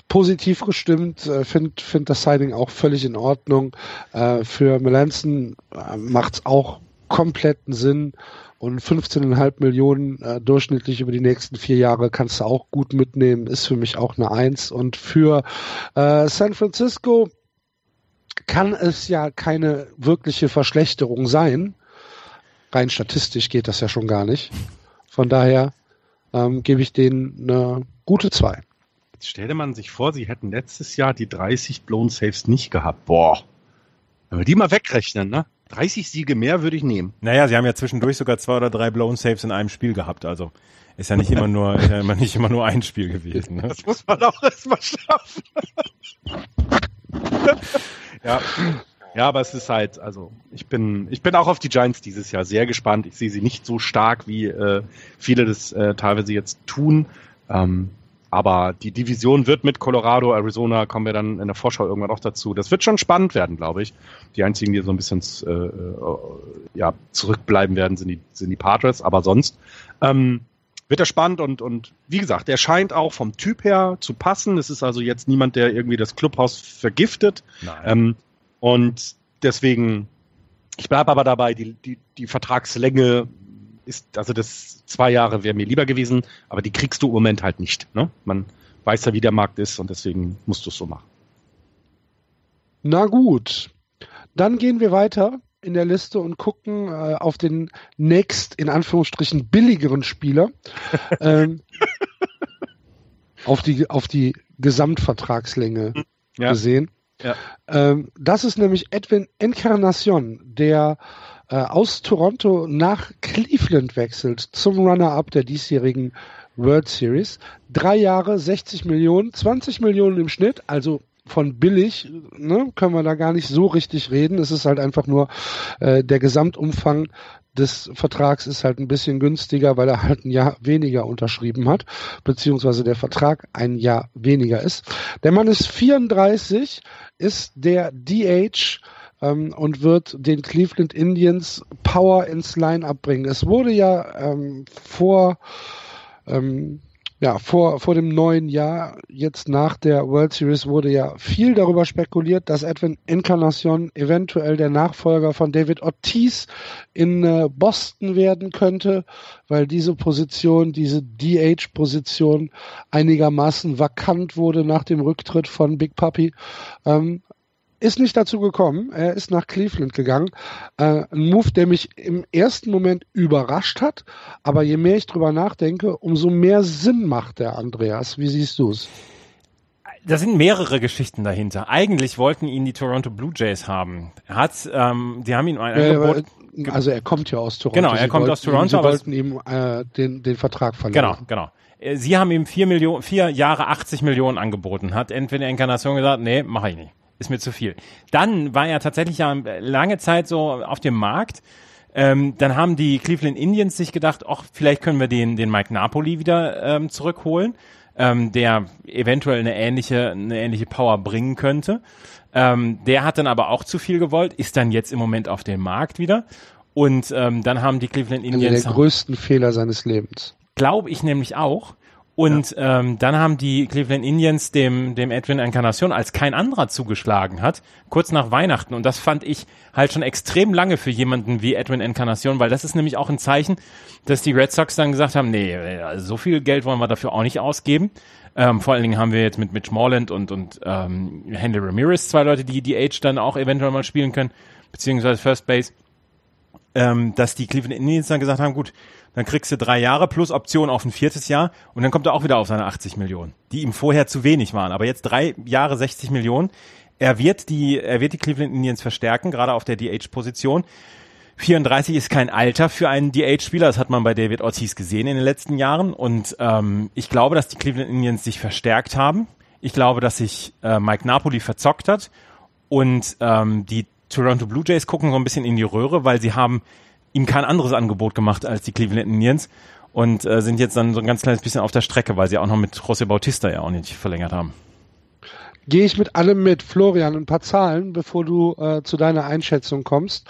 positiv gestimmt. Äh, Finde find das Signing auch völlig in Ordnung. Äh, für Melanson äh, macht's auch kompletten Sinn. Und 15,5 Millionen äh, durchschnittlich über die nächsten vier Jahre kannst du auch gut mitnehmen, ist für mich auch eine Eins. Und für äh, San Francisco kann es ja keine wirkliche Verschlechterung sein. Rein statistisch geht das ja schon gar nicht. Von daher ähm, gebe ich denen eine gute zwei. Jetzt stellte man sich vor, sie hätten letztes Jahr die 30 Blown Saves nicht gehabt. Boah. Wenn wir die mal wegrechnen, ne? 30 Siege mehr würde ich nehmen. Naja, sie haben ja zwischendurch sogar zwei oder drei Blown Saves in einem Spiel gehabt. Also ist ja nicht immer nur, ist ja immer nicht immer nur ein Spiel gewesen. Ne? Das muss man auch erstmal schaffen. ja. Ja, aber es ist halt, also ich bin, ich bin auch auf die Giants dieses Jahr sehr gespannt. Ich sehe sie nicht so stark, wie äh, viele das äh, teilweise jetzt tun. Ähm, aber die Division wird mit Colorado, Arizona, kommen wir dann in der Vorschau irgendwann auch dazu. Das wird schon spannend werden, glaube ich. Die einzigen, die so ein bisschen äh, äh, ja, zurückbleiben werden, sind die, sind die Padres. Aber sonst ähm, wird er spannend und, und wie gesagt, er scheint auch vom Typ her zu passen. Es ist also jetzt niemand, der irgendwie das Clubhaus vergiftet. Ähm, und deswegen, ich bleibe aber dabei, die, die, die Vertragslänge ist, also das zwei Jahre wäre mir lieber gewesen, aber die kriegst du im Moment halt nicht. Ne? Man weiß ja, wie der Markt ist und deswegen musst du es so machen. Na gut, dann gehen wir weiter in der Liste und gucken äh, auf den next, in Anführungsstrichen, billigeren Spieler. [LAUGHS] ähm, auf die, auf die Gesamtvertragslänge ja. gesehen. Ähm, das ist nämlich Edwin Encarnacion, der äh, aus Toronto nach Cleveland wechselt zum Runner-up der diesjährigen World Series. Drei Jahre, 60 Millionen, 20 Millionen im Schnitt, also von billig, ne, können wir da gar nicht so richtig reden. Es ist halt einfach nur äh, der Gesamtumfang des Vertrags ist halt ein bisschen günstiger, weil er halt ein Jahr weniger unterschrieben hat, beziehungsweise der Vertrag ein Jahr weniger ist. Der Mann ist 34, ist der DH ähm, und wird den Cleveland Indians Power ins Line-up bringen. Es wurde ja ähm, vor ähm, ja, vor, vor dem neuen Jahr, jetzt nach der World Series, wurde ja viel darüber spekuliert, dass Edwin Encarnacion eventuell der Nachfolger von David Ortiz in äh, Boston werden könnte, weil diese Position, diese DH-Position einigermaßen vakant wurde nach dem Rücktritt von Big Puppy. Ähm, ist nicht dazu gekommen. Er ist nach Cleveland gegangen. Äh, ein Move, der mich im ersten Moment überrascht hat. Aber je mehr ich drüber nachdenke, umso mehr Sinn macht der Andreas. Wie siehst du es? Da sind mehrere Geschichten dahinter. Eigentlich wollten ihn die Toronto Blue Jays haben. Er hat, ähm, die haben ihm ein äh, Angebot. Also er kommt ja aus Toronto. Genau, er sie kommt aus Toronto. Sie wollten ihm äh, den, den Vertrag verlängern. Genau, genau. Äh, sie haben ihm vier Millionen, vier Jahre 80 Millionen angeboten. Hat entweder Inkarnation gesagt, nee, mache ich nicht ist mir zu viel. Dann war er tatsächlich ja lange Zeit so auf dem Markt. Ähm, dann haben die Cleveland Indians sich gedacht, ach, vielleicht können wir den, den Mike Napoli wieder ähm, zurückholen, ähm, der eventuell eine ähnliche, eine ähnliche Power bringen könnte. Ähm, der hat dann aber auch zu viel gewollt, ist dann jetzt im Moment auf dem Markt wieder. Und ähm, dann haben die Cleveland Indians. Einer der größten Fehler seines Lebens. Glaube ich nämlich auch. Und ja. ähm, dann haben die Cleveland Indians dem, dem Edwin Encarnacion, als kein anderer zugeschlagen hat, kurz nach Weihnachten. Und das fand ich halt schon extrem lange für jemanden wie Edwin Encarnacion, weil das ist nämlich auch ein Zeichen, dass die Red Sox dann gesagt haben, nee, also so viel Geld wollen wir dafür auch nicht ausgeben. Ähm, vor allen Dingen haben wir jetzt mit Mitch Morland und, und ähm, Henry Ramirez zwei Leute, die die Age dann auch eventuell mal spielen können, beziehungsweise First Base, ähm, dass die Cleveland Indians dann gesagt haben, gut, dann kriegst du drei Jahre plus Option auf ein viertes Jahr und dann kommt er auch wieder auf seine 80 Millionen, die ihm vorher zu wenig waren. Aber jetzt drei Jahre 60 Millionen. Er wird die, er wird die Cleveland Indians verstärken, gerade auf der DH-Position. 34 ist kein Alter für einen DH-Spieler, das hat man bei David Ortiz gesehen in den letzten Jahren. Und ähm, ich glaube, dass die Cleveland Indians sich verstärkt haben. Ich glaube, dass sich äh, Mike Napoli verzockt hat. Und ähm, die Toronto Blue Jays gucken so ein bisschen in die Röhre, weil sie haben ihm kein anderes Angebot gemacht als die Cleveland Indians und äh, sind jetzt dann so ein ganz kleines bisschen auf der Strecke, weil sie auch noch mit José Bautista ja auch nicht verlängert haben. Gehe ich mit allem mit. Florian, ein paar Zahlen, bevor du äh, zu deiner Einschätzung kommst.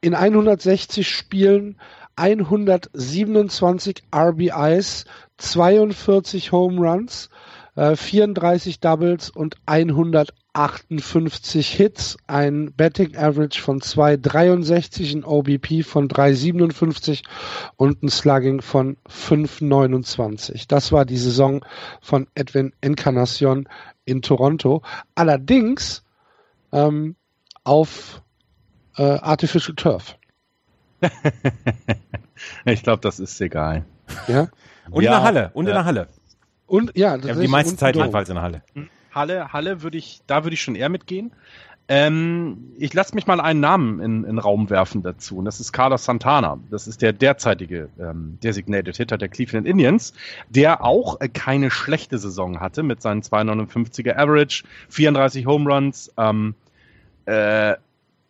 In 160 Spielen 127 RBIs, 42 Home Runs, äh, 34 Doubles und 158 Hits, ein Betting Average von 2,63, ein OBP von 3,57 und ein Slugging von 5,29. Das war die Saison von Edwin Encarnacion in Toronto. Allerdings ähm, auf äh, Artificial Turf. [LAUGHS] ich glaube, das ist egal. Ja. Und Ja, in der Halle. Und in ja. der Halle. Und ja, Ja, die meiste Zeit jedenfalls in der Halle. Halle, Halle würde ich, da würde ich schon eher mitgehen. Ähm, ich lasse mich mal einen Namen in, in den Raum werfen dazu. Und das ist Carlos Santana. Das ist der derzeitige ähm, Designated Hitter der Cleveland Indians, der auch äh, keine schlechte Saison hatte mit seinen 259er Average, 34 Home Runs. Ähm, äh,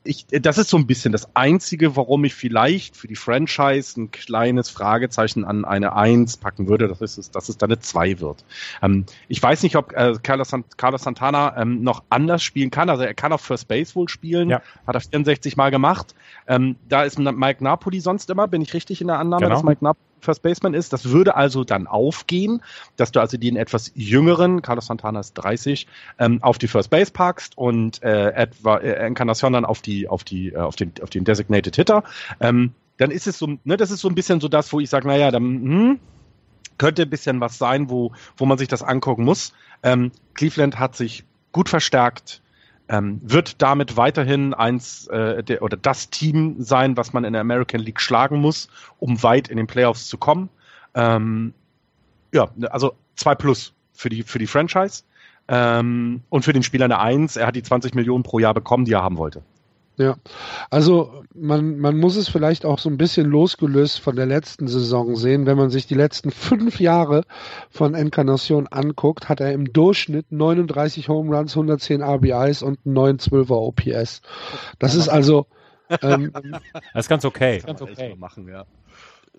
ich, das ist so ein bisschen das Einzige, warum ich vielleicht für die Franchise ein kleines Fragezeichen an eine 1 packen würde, das ist es, dass es dann eine 2 wird. Ähm, ich weiß nicht, ob äh, Carlos, Carlos Santana ähm, noch anders spielen kann. Also er kann auf First Base wohl spielen. Ja. Hat er 64 Mal gemacht. Ähm, da ist Mike Napoli sonst immer, bin ich richtig in der Annahme, Genau. dass Mike Napoli First Baseman ist. Das würde also dann aufgehen, dass du also den etwas jüngeren, Carlos Santana ist 30, ähm, auf die First Base packst und äh, etwa äh, Encarnacion dann auf die, auf die, äh, auf den, auf den Designated Hitter. Ähm, dann ist es so, ne, das ist so ein bisschen so das, wo ich sage, naja, dann hm, könnte ein bisschen was sein, wo, wo man sich das angucken muss. Ähm, Cleveland hat sich gut verstärkt, ähm, wird damit weiterhin eins äh, der, oder das Team sein, was man in der American League schlagen muss, um weit in den Playoffs zu kommen. Ähm, ja, also zwei plus für die für die Franchise ähm, und für den Spieler eine Eins. Er hat die 20 Millionen pro Jahr bekommen, die er haben wollte. Ja, also man, man muss es vielleicht auch so ein bisschen losgelöst von der letzten Saison sehen. Wenn man sich die letzten fünf Jahre von Encarnacion anguckt, hat er im Durchschnitt 39 Home Runs, 110 RBIs und einen 912er OPS. Das ist also, [LAUGHS] ähm, Das ist ganz okay. Ganz okay. Machen, ja.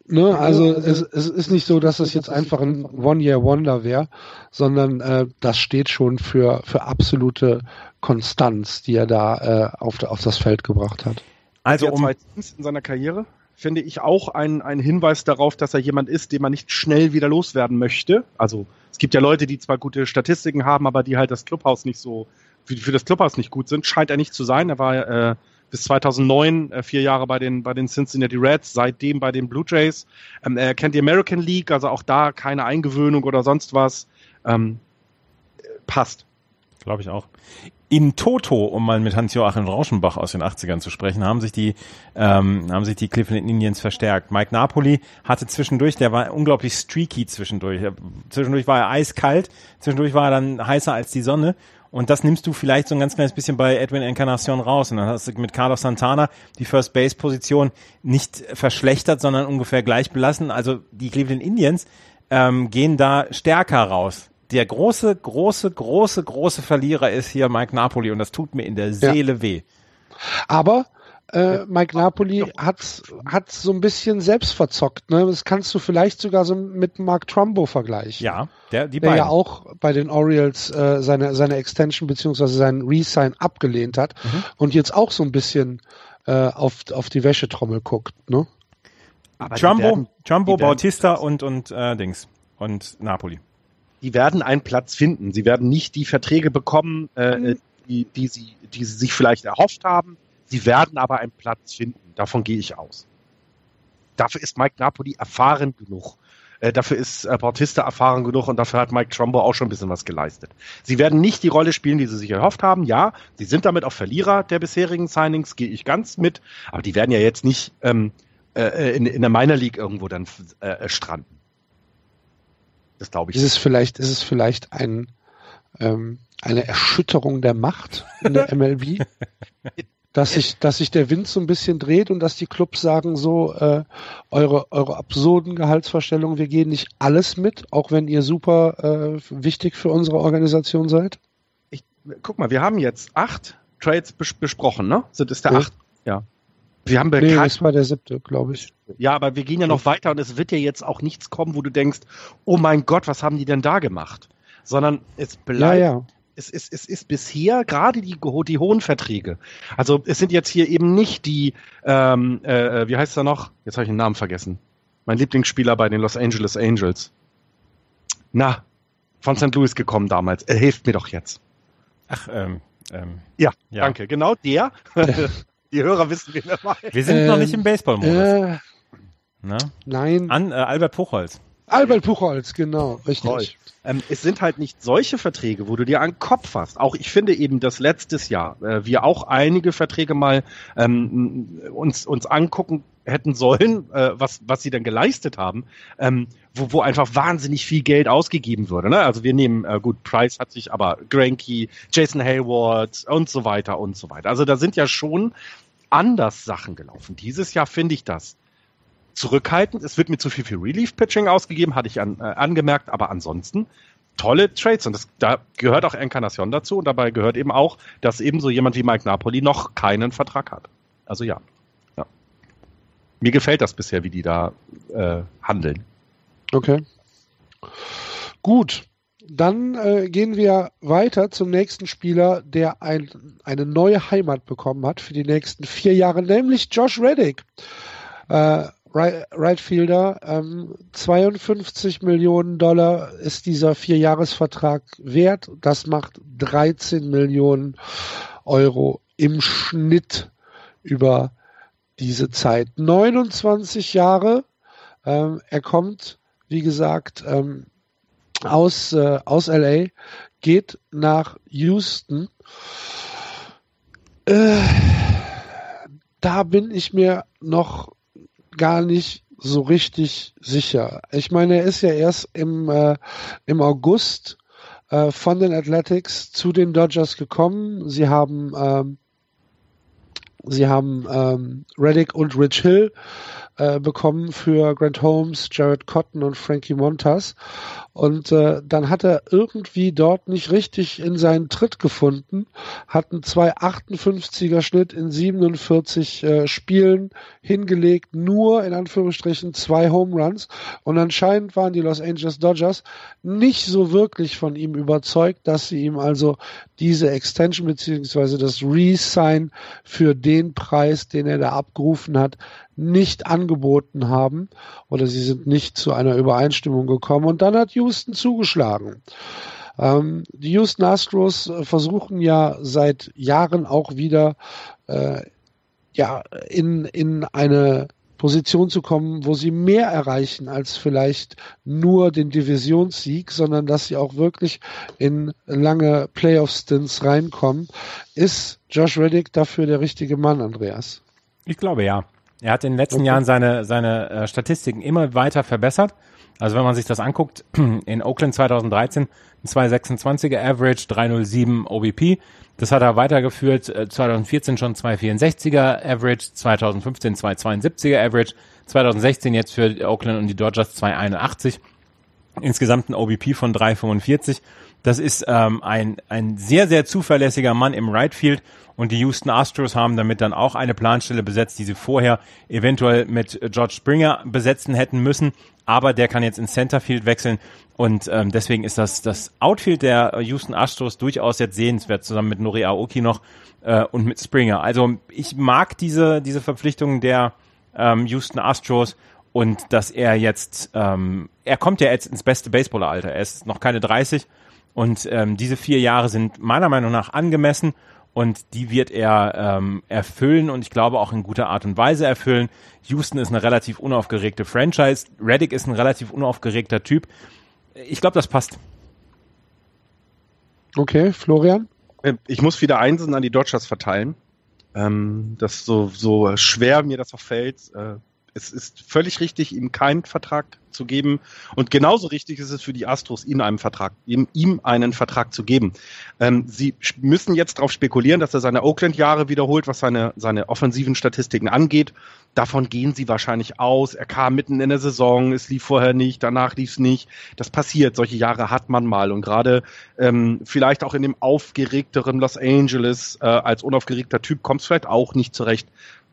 Ne, also es, es ist nicht so, dass es jetzt einfach ein One-Year-Wonder wäre, sondern äh, das steht schon für, für absolute Konstanz, die er da äh, auf, auf das Feld gebracht hat. Also um, zweitens in seiner Karriere finde ich auch ein, ein Hinweis darauf, dass er jemand ist, den man nicht schnell wieder loswerden möchte. Also es gibt ja Leute, die zwar gute Statistiken haben, aber die halt das Clubhaus nicht so, für, für das Clubhaus nicht gut sind. Scheint er nicht zu sein. Er war äh, bis 2009 äh, vier Jahre bei den, bei den Cincinnati Reds, seitdem bei den Blue Jays. Ähm, er kennt die American League, also auch da keine Eingewöhnung oder sonst was. Ähm, äh, passt. glaube ich auch. In Toto, um mal mit Hans-Joachim Rauschenbach aus den 80ern zu sprechen, haben sich die, ähm, haben sich die Cleveland Indians verstärkt. Mike Napoli hatte zwischendurch, der war unglaublich streaky zwischendurch. Er- Zwischendurch war er eiskalt, zwischendurch war er dann heißer als die Sonne. Und das nimmst du vielleicht so ein ganz kleines bisschen bei Edwin Encarnacion raus. Und dann hast du mit Carlos Santana die First Base Position nicht verschlechtert, sondern ungefähr gleich belassen. Also die Cleveland Indians ähm, gehen da stärker raus. Der große, große, große, große Verlierer ist hier Mike Napoli und das tut mir in der Seele weh. Aber äh, Mike Napoli hat hat so ein bisschen selbst verzockt. Ne? Das kannst du vielleicht sogar so mit Mark Trumbo vergleichen. Ja, der, die Der beiden. ja auch bei den Orioles äh, seine, seine Extension beziehungsweise seinen Resign abgelehnt hat Mhm. und jetzt auch so ein bisschen äh, auf, auf die Wäschetrommel guckt. Ne? Aber die Jumbo, werden- werden- Bautista und, und äh, Dings. Und Napoli. die werden einen Platz finden. Sie werden nicht die Verträge bekommen, äh, die, die, sie, die sie sich vielleicht erhofft haben. Sie werden aber einen Platz finden. Davon gehe ich aus. Dafür ist Mike Napoli erfahren genug. Äh, dafür ist äh, Bautista erfahren genug und dafür hat Mike Trumbo auch schon ein bisschen was geleistet. Sie werden nicht die Rolle spielen, die sie sich erhofft haben. Ja, sie sind damit auch Verlierer der bisherigen Signings, gehe ich ganz mit. Aber die werden ja jetzt nicht ähm, äh, in, in der Minor League irgendwo dann äh, stranden. Das glaube ich Ist es vielleicht, ist es vielleicht ein, ähm, eine Erschütterung der Macht in der [LAUGHS] MLB? [LAUGHS] dass sich, dass sich der Wind so ein bisschen dreht und dass die Clubs sagen so, äh, eure, eure absurden Gehaltsvorstellungen, wir gehen nicht alles mit, auch wenn ihr super äh, wichtig für unsere Organisation seid? ich, guck mal, wir haben jetzt acht Trades bes besprochen, ne? Sind es der Ja. acht? Ja. Wir haben Nee, bekannt, das war der siebte, glaube ich. ja, aber wir gehen ja noch weiter und es wird ja jetzt auch nichts kommen, wo du denkst, oh mein Gott, was haben die denn da gemacht? Sondern es Ja, bleibt, ja. Es ist, es ist bisher gerade die, die hohen Verträge. Also es sind jetzt hier eben nicht die, ähm, äh, wie heißt er noch? Jetzt habe ich den Namen vergessen. Mein Lieblingsspieler bei den Los Angeles Angels. Na, von St. Louis gekommen damals. Er hilft mir doch jetzt. Ach, ähm, ähm, ja, ja, danke. Genau der. [LAUGHS] Die Hörer wissen, wie er meint. Wir sind ähm, noch nicht im Baseball-Modus. Äh, Nein. An äh, Albert Puchholz. Albert Puchholz, genau, richtig. Ähm, es sind halt nicht solche Verträge, wo du dir einen Kopf hast. Auch ich finde eben, dass letztes Jahr äh, wir auch einige Verträge mal ähm, uns, uns angucken hätten sollen, äh, was, was sie dann geleistet haben, ähm, wo, wo einfach wahnsinnig viel Geld ausgegeben würde. Ne? Also wir nehmen, äh, gut, Price hat sich aber Granky, Jason Hayward und so weiter und so weiter. Also da sind ja schon anders Sachen gelaufen. Dieses Jahr finde ich das zurückhaltend. Es wird mir zu viel für Relief-Pitching ausgegeben, hatte ich an, äh, angemerkt, aber ansonsten tolle Trades und das, da gehört auch Encarnacion dazu und dabei gehört eben auch, dass eben so jemand wie Mike Napoli noch keinen Vertrag hat. Also ja. ja. Mir gefällt das bisher, wie die da äh, handeln. Okay. Gut. Dann äh, gehen wir weiter zum nächsten Spieler, der ein, eine neue Heimat bekommen hat für die nächsten vier Jahre, nämlich Josh Reddick. Äh, Right Fielder. Ähm, 52 Millionen Dollar ist dieser Vierjahresvertrag wert. Das macht 13 Millionen Euro im Schnitt über diese Zeit. 29 Jahre. Ähm, er kommt, wie gesagt, ähm, aus, äh, aus LA, geht nach Houston. Äh, da bin ich mir noch gar nicht so richtig sicher. Ich meine, er ist ja erst im, äh, im August äh, von den Athletics zu den Dodgers gekommen. Sie haben ähm, sie haben ähm, Reddick und Rich Hill äh, bekommen für Grant Holmes, Jared Cotton und Frankie Montas. Und äh, dann hat er irgendwie dort nicht richtig in seinen Tritt gefunden, hat einen 2,58er Schnitt in 47 äh, Spielen hingelegt, nur in Anführungsstrichen zwei Home Runs. Und anscheinend waren die Los Angeles Dodgers nicht so wirklich von ihm überzeugt, dass sie ihm also diese Extension beziehungsweise das Resign für den Preis, den er da abgerufen hat, nicht angeboten haben oder sie sind nicht zu einer Übereinstimmung gekommen und dann hat Houston zugeschlagen. Ähm, die Houston Astros äh, versuchen ja seit Jahren auch wieder äh, ja in, in eine Position zu kommen, wo sie mehr erreichen als vielleicht nur den Divisionssieg, sondern dass sie auch wirklich in lange Playoff-Stints reinkommen. Ist Josh Reddick dafür der richtige Mann, Andreas? Ich glaube ja. Er hat in den letzten okay. Jahren seine, seine äh, Statistiken immer weiter verbessert. Also wenn man sich das anguckt, [CLEARS THROAT] in Oakland 2013 ein 226er Average, 307 OBP. Das hat er weitergeführt, 2014 äh, schon 264er Average, 2015 272er Average, 2016 jetzt für Oakland und die Dodgers 281. Insgesamt ein OBP von 345. Das ist ähm, ein, ein sehr, sehr zuverlässiger Mann im Right Field und die Houston Astros haben damit dann auch eine Planstelle besetzt, die sie vorher eventuell mit George Springer besetzen hätten müssen. Aber der kann jetzt ins Centerfield wechseln und ähm, deswegen ist das, das Outfield der Houston Astros durchaus jetzt sehenswert, zusammen mit Nori Aoki noch äh, und mit Springer. Also ich mag diese, diese Verpflichtungen der ähm, Houston Astros und dass er jetzt, ähm, er kommt ja jetzt ins beste Baseballeralter. Er ist noch keine 30 und ähm, diese vier Jahre sind meiner Meinung nach angemessen und die wird er ähm, erfüllen und ich glaube auch in guter Art und Weise erfüllen. Houston ist eine relativ unaufgeregte Franchise, Reddick ist ein relativ unaufgeregter Typ. Ich glaube, das passt. Okay, Florian? Äh, ich muss wieder Einsen an die Dodgers verteilen. Ähm, das so, so schwer mir das auch fällt. Äh, es ist völlig richtig, ihm keinen Vertrag zu geben. Und genauso richtig ist es für die Astros, ihm einen Vertrag, ihm, ihm einen Vertrag zu geben. Ähm, sie müssen jetzt darauf spekulieren, dass er seine Oakland-Jahre wiederholt, was seine, seine offensiven Statistiken angeht. Davon gehen sie wahrscheinlich aus. Er kam mitten in der Saison, es lief vorher nicht, danach lief es nicht. Das passiert, solche Jahre hat man mal. Und gerade ähm, vielleicht auch in dem aufgeregteren Los Angeles äh, als unaufgeregter Typ kommt es vielleicht auch nicht zurecht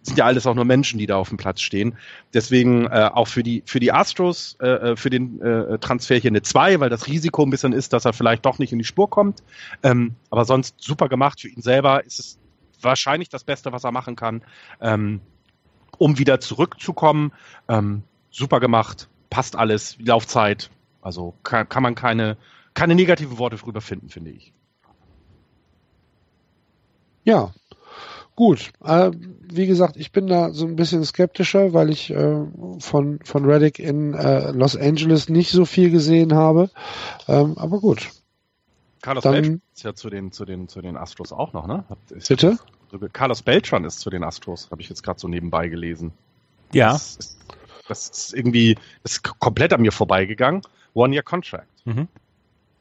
sind ja alles auch nur Menschen, die da auf dem Platz stehen. Deswegen äh, auch für die für die Astros äh, äh für den äh, Transfer hier eine 2, weil das Risiko ein bisschen ist, dass er vielleicht doch nicht in die Spur kommt. Ähm, aber sonst super gemacht für ihn selber. Ist es wahrscheinlich das Beste, was er machen kann, ähm, um wieder zurückzukommen. Ähm, super gemacht, passt alles, Laufzeit. Also kann, kann man keine keine negativen Worte drüber finden, finde ich. Ja, gut. Äh, wie gesagt, ich bin da so ein bisschen skeptischer, weil ich äh, von, von Reddick in äh, Los Angeles nicht so viel gesehen habe. Ähm, aber gut. Carlos Dann- Beltran ist ja zu den, zu, den, zu den Astros auch noch, ne? Ist Bitte? Carlos Beltran ist zu den Astros, habe ich jetzt gerade so nebenbei gelesen. Ja. Das ist, das ist irgendwie das ist komplett an mir vorbeigegangen. One-Year-Contract. Mhm.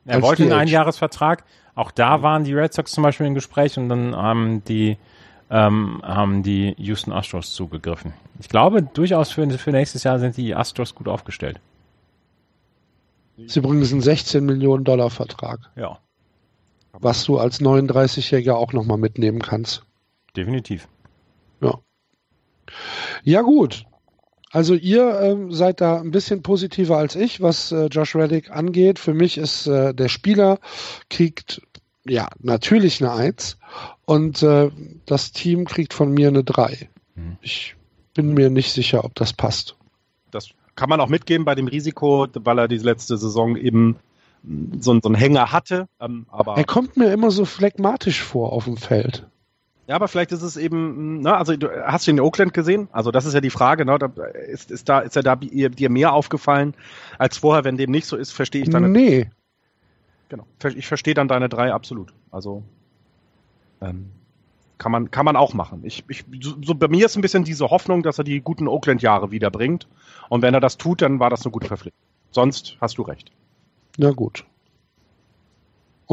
Er Als wollte einen. Einjahresvertrag. Auch da waren die Red Sox zum Beispiel im Gespräch und dann haben die, ähm, haben die Houston Astros zugegriffen. Ich glaube, durchaus für, für nächstes Jahr sind die Astros gut aufgestellt. Ist übrigens ein 16 Millionen Dollar Vertrag, Ja, was du als 39-Jähriger auch nochmal mitnehmen kannst. definitiv. Ja gut. Also ihr ähm, seid da ein bisschen positiver als ich, was äh, Josh Reddick angeht. Für mich ist äh, der Spieler kriegt ja natürlich eine Eins und äh, das Team kriegt von mir eine Drei. Mhm. Ich bin mir nicht sicher, ob das passt. Das kann man auch mitgeben bei dem Risiko, weil er die letzte Saison eben so, einen- so einen Hänger hatte. Ähm, aber, Er kommt mir immer so phlegmatisch vor auf dem Feld. ja, aber vielleicht ist es eben, ne, also du, hast du ihn in Oakland gesehen? Also das ist ja die Frage, ne? Da, ist, ist, da, ist er da dir, mehr aufgefallen als vorher? Wenn dem nicht so ist, verstehe ich deine, Nee, genau, ich verstehe dann deine drei absolut. Also ähm, kann man, kann man auch machen. Ich, ich, so, bei mir ist ein bisschen diese Hoffnung, dass er die guten Oakland-Jahre wiederbringt. Und wenn er das tut, dann war das eine gute Verpflichtung. Sonst hast du recht. na gut.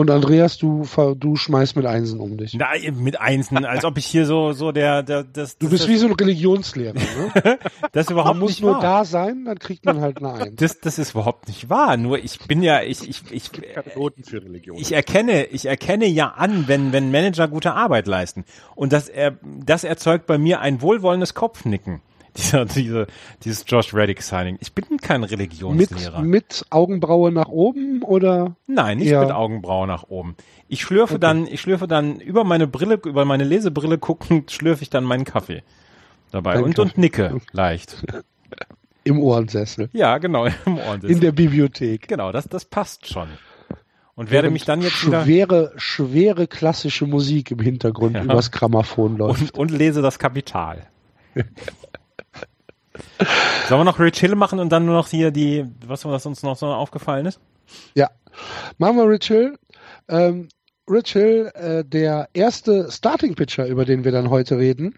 Und Andreas, du, du schmeißt mit Einsen um dich. Na, mit Einsen, als ob ich hier so, so der, der das, Du das, bist das, wie so ein Religionslehrer. Ne? [LAUGHS] das ist Man überhaupt muss nicht nur wahr. da sein, dann kriegt man halt eine Eins. Das, das ist überhaupt nicht wahr. Nur ich bin ja, ich, ich, ich, Noten für Religion. ich erkenne, ich erkenne ja an, wenn, wenn Manager gute Arbeit leisten. Und das, er, das erzeugt bei mir ein wohlwollendes Kopfnicken. Dieser, diese, dieses Josh Reddick Signing. Ich bin kein Mit, Religionslehrer. mit Augenbraue nach oben oder? Nein, nicht Ja. mit Augenbrauen nach oben. Ich schlürfe dann, ich schlürfe dann über meine Brille, über meine Lesebrille guckend, schlürfe ich dann meinen Kaffee dabei Dein und, Kaffee. und nicke leicht. [LAUGHS] Im Ohrensessel. Ja, genau, [LAUGHS] im Ohr. In der Bibliothek. genau, das, das passt schon. Und werde mich dann jetzt wieder schwere, schwere klassische Musik im Hintergrund Ja. übers Grammophon läuft. und, und lese das Kapital. [LAUGHS] Sollen wir noch Rich Hill machen und dann nur noch hier die, was, was uns noch so aufgefallen ist? Ja. Machen wir Rich Hill. Ähm, Rich Hill, äh, der erste Starting Pitcher, über den wir dann heute reden,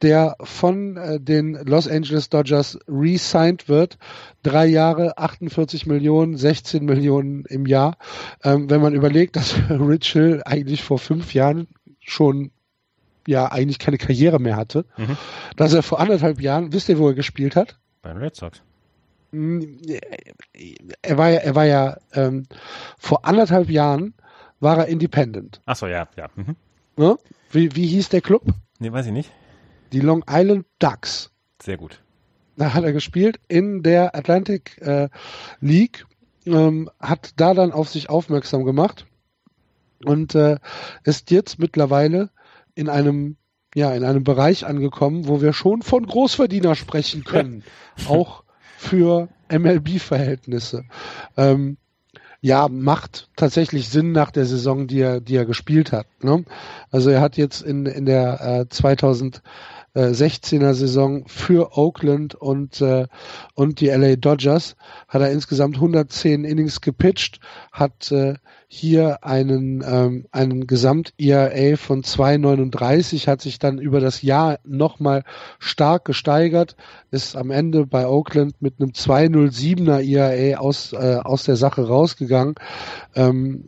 der von äh, den Los Angeles Dodgers re-signed wird. Drei Jahre, 48 Millionen, 16 Millionen im Jahr. Ähm, wenn man überlegt, dass [LAUGHS] Rich Hill eigentlich vor fünf Jahren schon ja eigentlich keine Karriere mehr hatte, Mhm. dass er vor anderthalb Jahren, wisst ihr, wo er gespielt hat? Bei den Red Sox. Er war ja, er war ja ähm, vor anderthalb Jahren war er Independent. Ach so, ja, ja. Mhm. Ne? Wie, wie hieß der Club? Nee, weiß ich nicht. Die Long Island Ducks. Sehr gut. Da hat er gespielt in der Atlantic äh, League, ähm, hat da dann auf sich aufmerksam gemacht und äh, ist jetzt mittlerweile in einem ja in einem Bereich angekommen, wo wir schon von Großverdiener sprechen können, auch für MLB-Verhältnisse. Ähm, ja, macht tatsächlich Sinn nach der Saison, die er, die er gespielt hat. Ne? Also er hat jetzt in, in der äh, 2016er Saison für Oakland und, äh, und die LA Dodgers hat er insgesamt 110 Innings gepitcht, hat äh, hier einen, ähm, einen Gesamt-ERA von 2,39, hat sich dann über das Jahr nochmal stark gesteigert, ist am Ende bei Oakland mit einem 2,07er ERA aus, äh, aus der Sache rausgegangen. Ähm,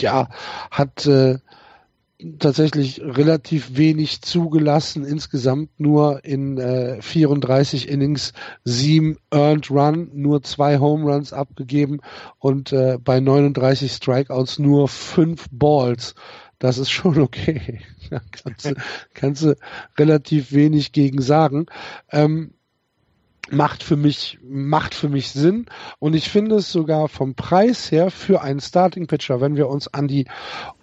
ja, hat äh, tatsächlich relativ wenig zugelassen, insgesamt nur in äh, 34 Innings sieben Earned Run, nur zwei Home Runs abgegeben und äh, bei 39 Strikeouts nur fünf Balls. Das ist schon [LAUGHS] okay. Da kannst du, kannst du relativ wenig gegen sagen. Ähm, macht für mich macht für mich Sinn und ich finde es sogar vom Preis her für einen Starting Pitcher, wenn wir uns an die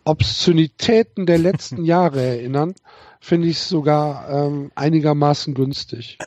Obszönitäten der letzten [LAUGHS] Jahre erinnern, finde ich es sogar ähm, einigermaßen günstig.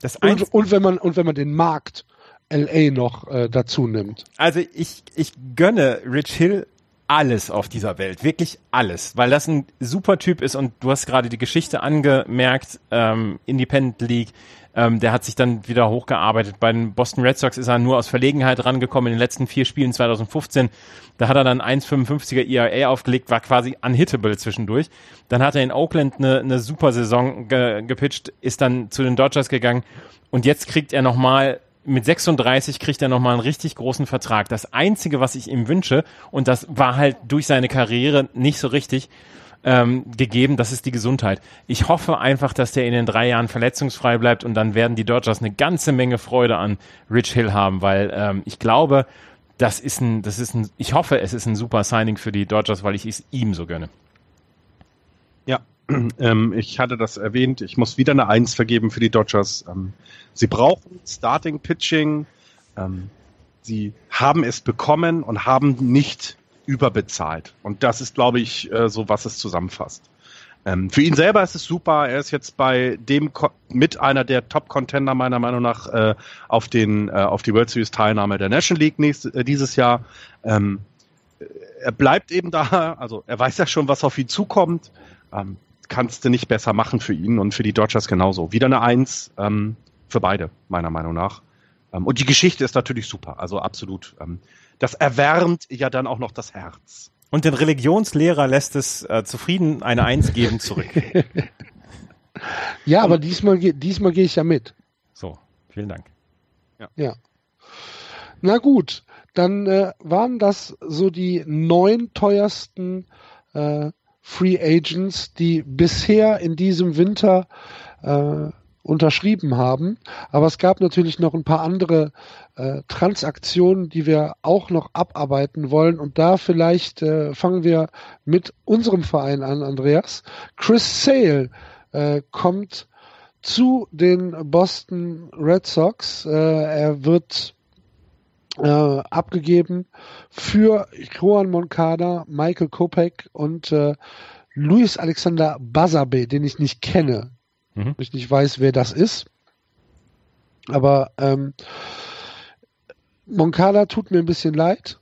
Das Und, und wenn man und wenn man den Markt LA noch äh, dazu nimmt. Also ich, ich gönne Rich Hill alles auf dieser Welt, wirklich alles, weil das ein super Typ ist und du hast gerade die Geschichte angemerkt, ähm, Independent League, ähm, der hat sich dann wieder hochgearbeitet. Bei den Boston Red Sox ist er nur aus Verlegenheit rangekommen in den letzten vier Spielen 2015. Da hat er dann 1,55er ERA aufgelegt, war quasi unhittable zwischendurch. Dann hat er in Oakland eine, eine super Saison ge gepitcht, ist dann zu den Dodgers gegangen und jetzt kriegt er nochmal mit 36 kriegt er nochmal einen richtig großen Vertrag. Das Einzige, was ich ihm wünsche, und das war halt durch seine Karriere nicht so richtig ähm, gegeben, das ist die Gesundheit. Ich hoffe einfach, dass der in den drei Jahren verletzungsfrei bleibt und dann werden die Dodgers eine ganze Menge Freude an Rich Hill haben, weil ähm, ich glaube, das ist ein, das ist ein, ich hoffe, es ist ein super Signing für die Dodgers, weil ich es ihm so gönne. Ja, [CLEARS THROAT] ähm, ich hatte das erwähnt. Ich muss wieder eine Eins vergeben für die Dodgers. Ähm, sie brauchen Starting Pitching. Ähm, sie haben es bekommen und haben nicht überbezahlt. Und das ist, glaube ich, äh, so, was es zusammenfasst. Ähm, für ihn selber ist es super. Er ist jetzt bei dem Ko mit einer der Top-Contender meiner Meinung nach äh, auf den äh, auf die World Series Teilnahme der National League nächstes, äh, dieses Jahr. Ähm, er bleibt eben da. Also er weiß ja schon, was auf ihn zukommt. Ähm, kannst du nicht besser machen für ihn und für die Dodgers genauso. Wieder eine Eins ähm, für beide, meiner Meinung nach. Ähm, und die Geschichte ist natürlich super, also absolut. Ähm, das erwärmt ja dann auch noch das Herz. Und den Religionslehrer lässt es äh, zufrieden eine Eins geben zurück. [LAUGHS] ja, aber diesmal, diesmal gehe ich ja mit. So, vielen Dank. Ja. ja. Na gut, dann äh, waren das so die neun teuersten äh, Free Agents, die bisher in diesem Winter äh, unterschrieben haben. Aber es gab natürlich noch ein paar andere äh, Transaktionen, die wir auch noch abarbeiten wollen. Und da vielleicht äh, fangen wir mit unserem Verein an, Andreas. Chris Sale äh, kommt zu den Boston Red Sox. Äh, er wird äh, abgegeben für Juan Moncada, Michael Kopek und äh, Luis Alexander Basabe, den ich nicht kenne, mhm. ich nicht weiß, wer das ist. Aber ähm, Moncada tut mir ein bisschen leid.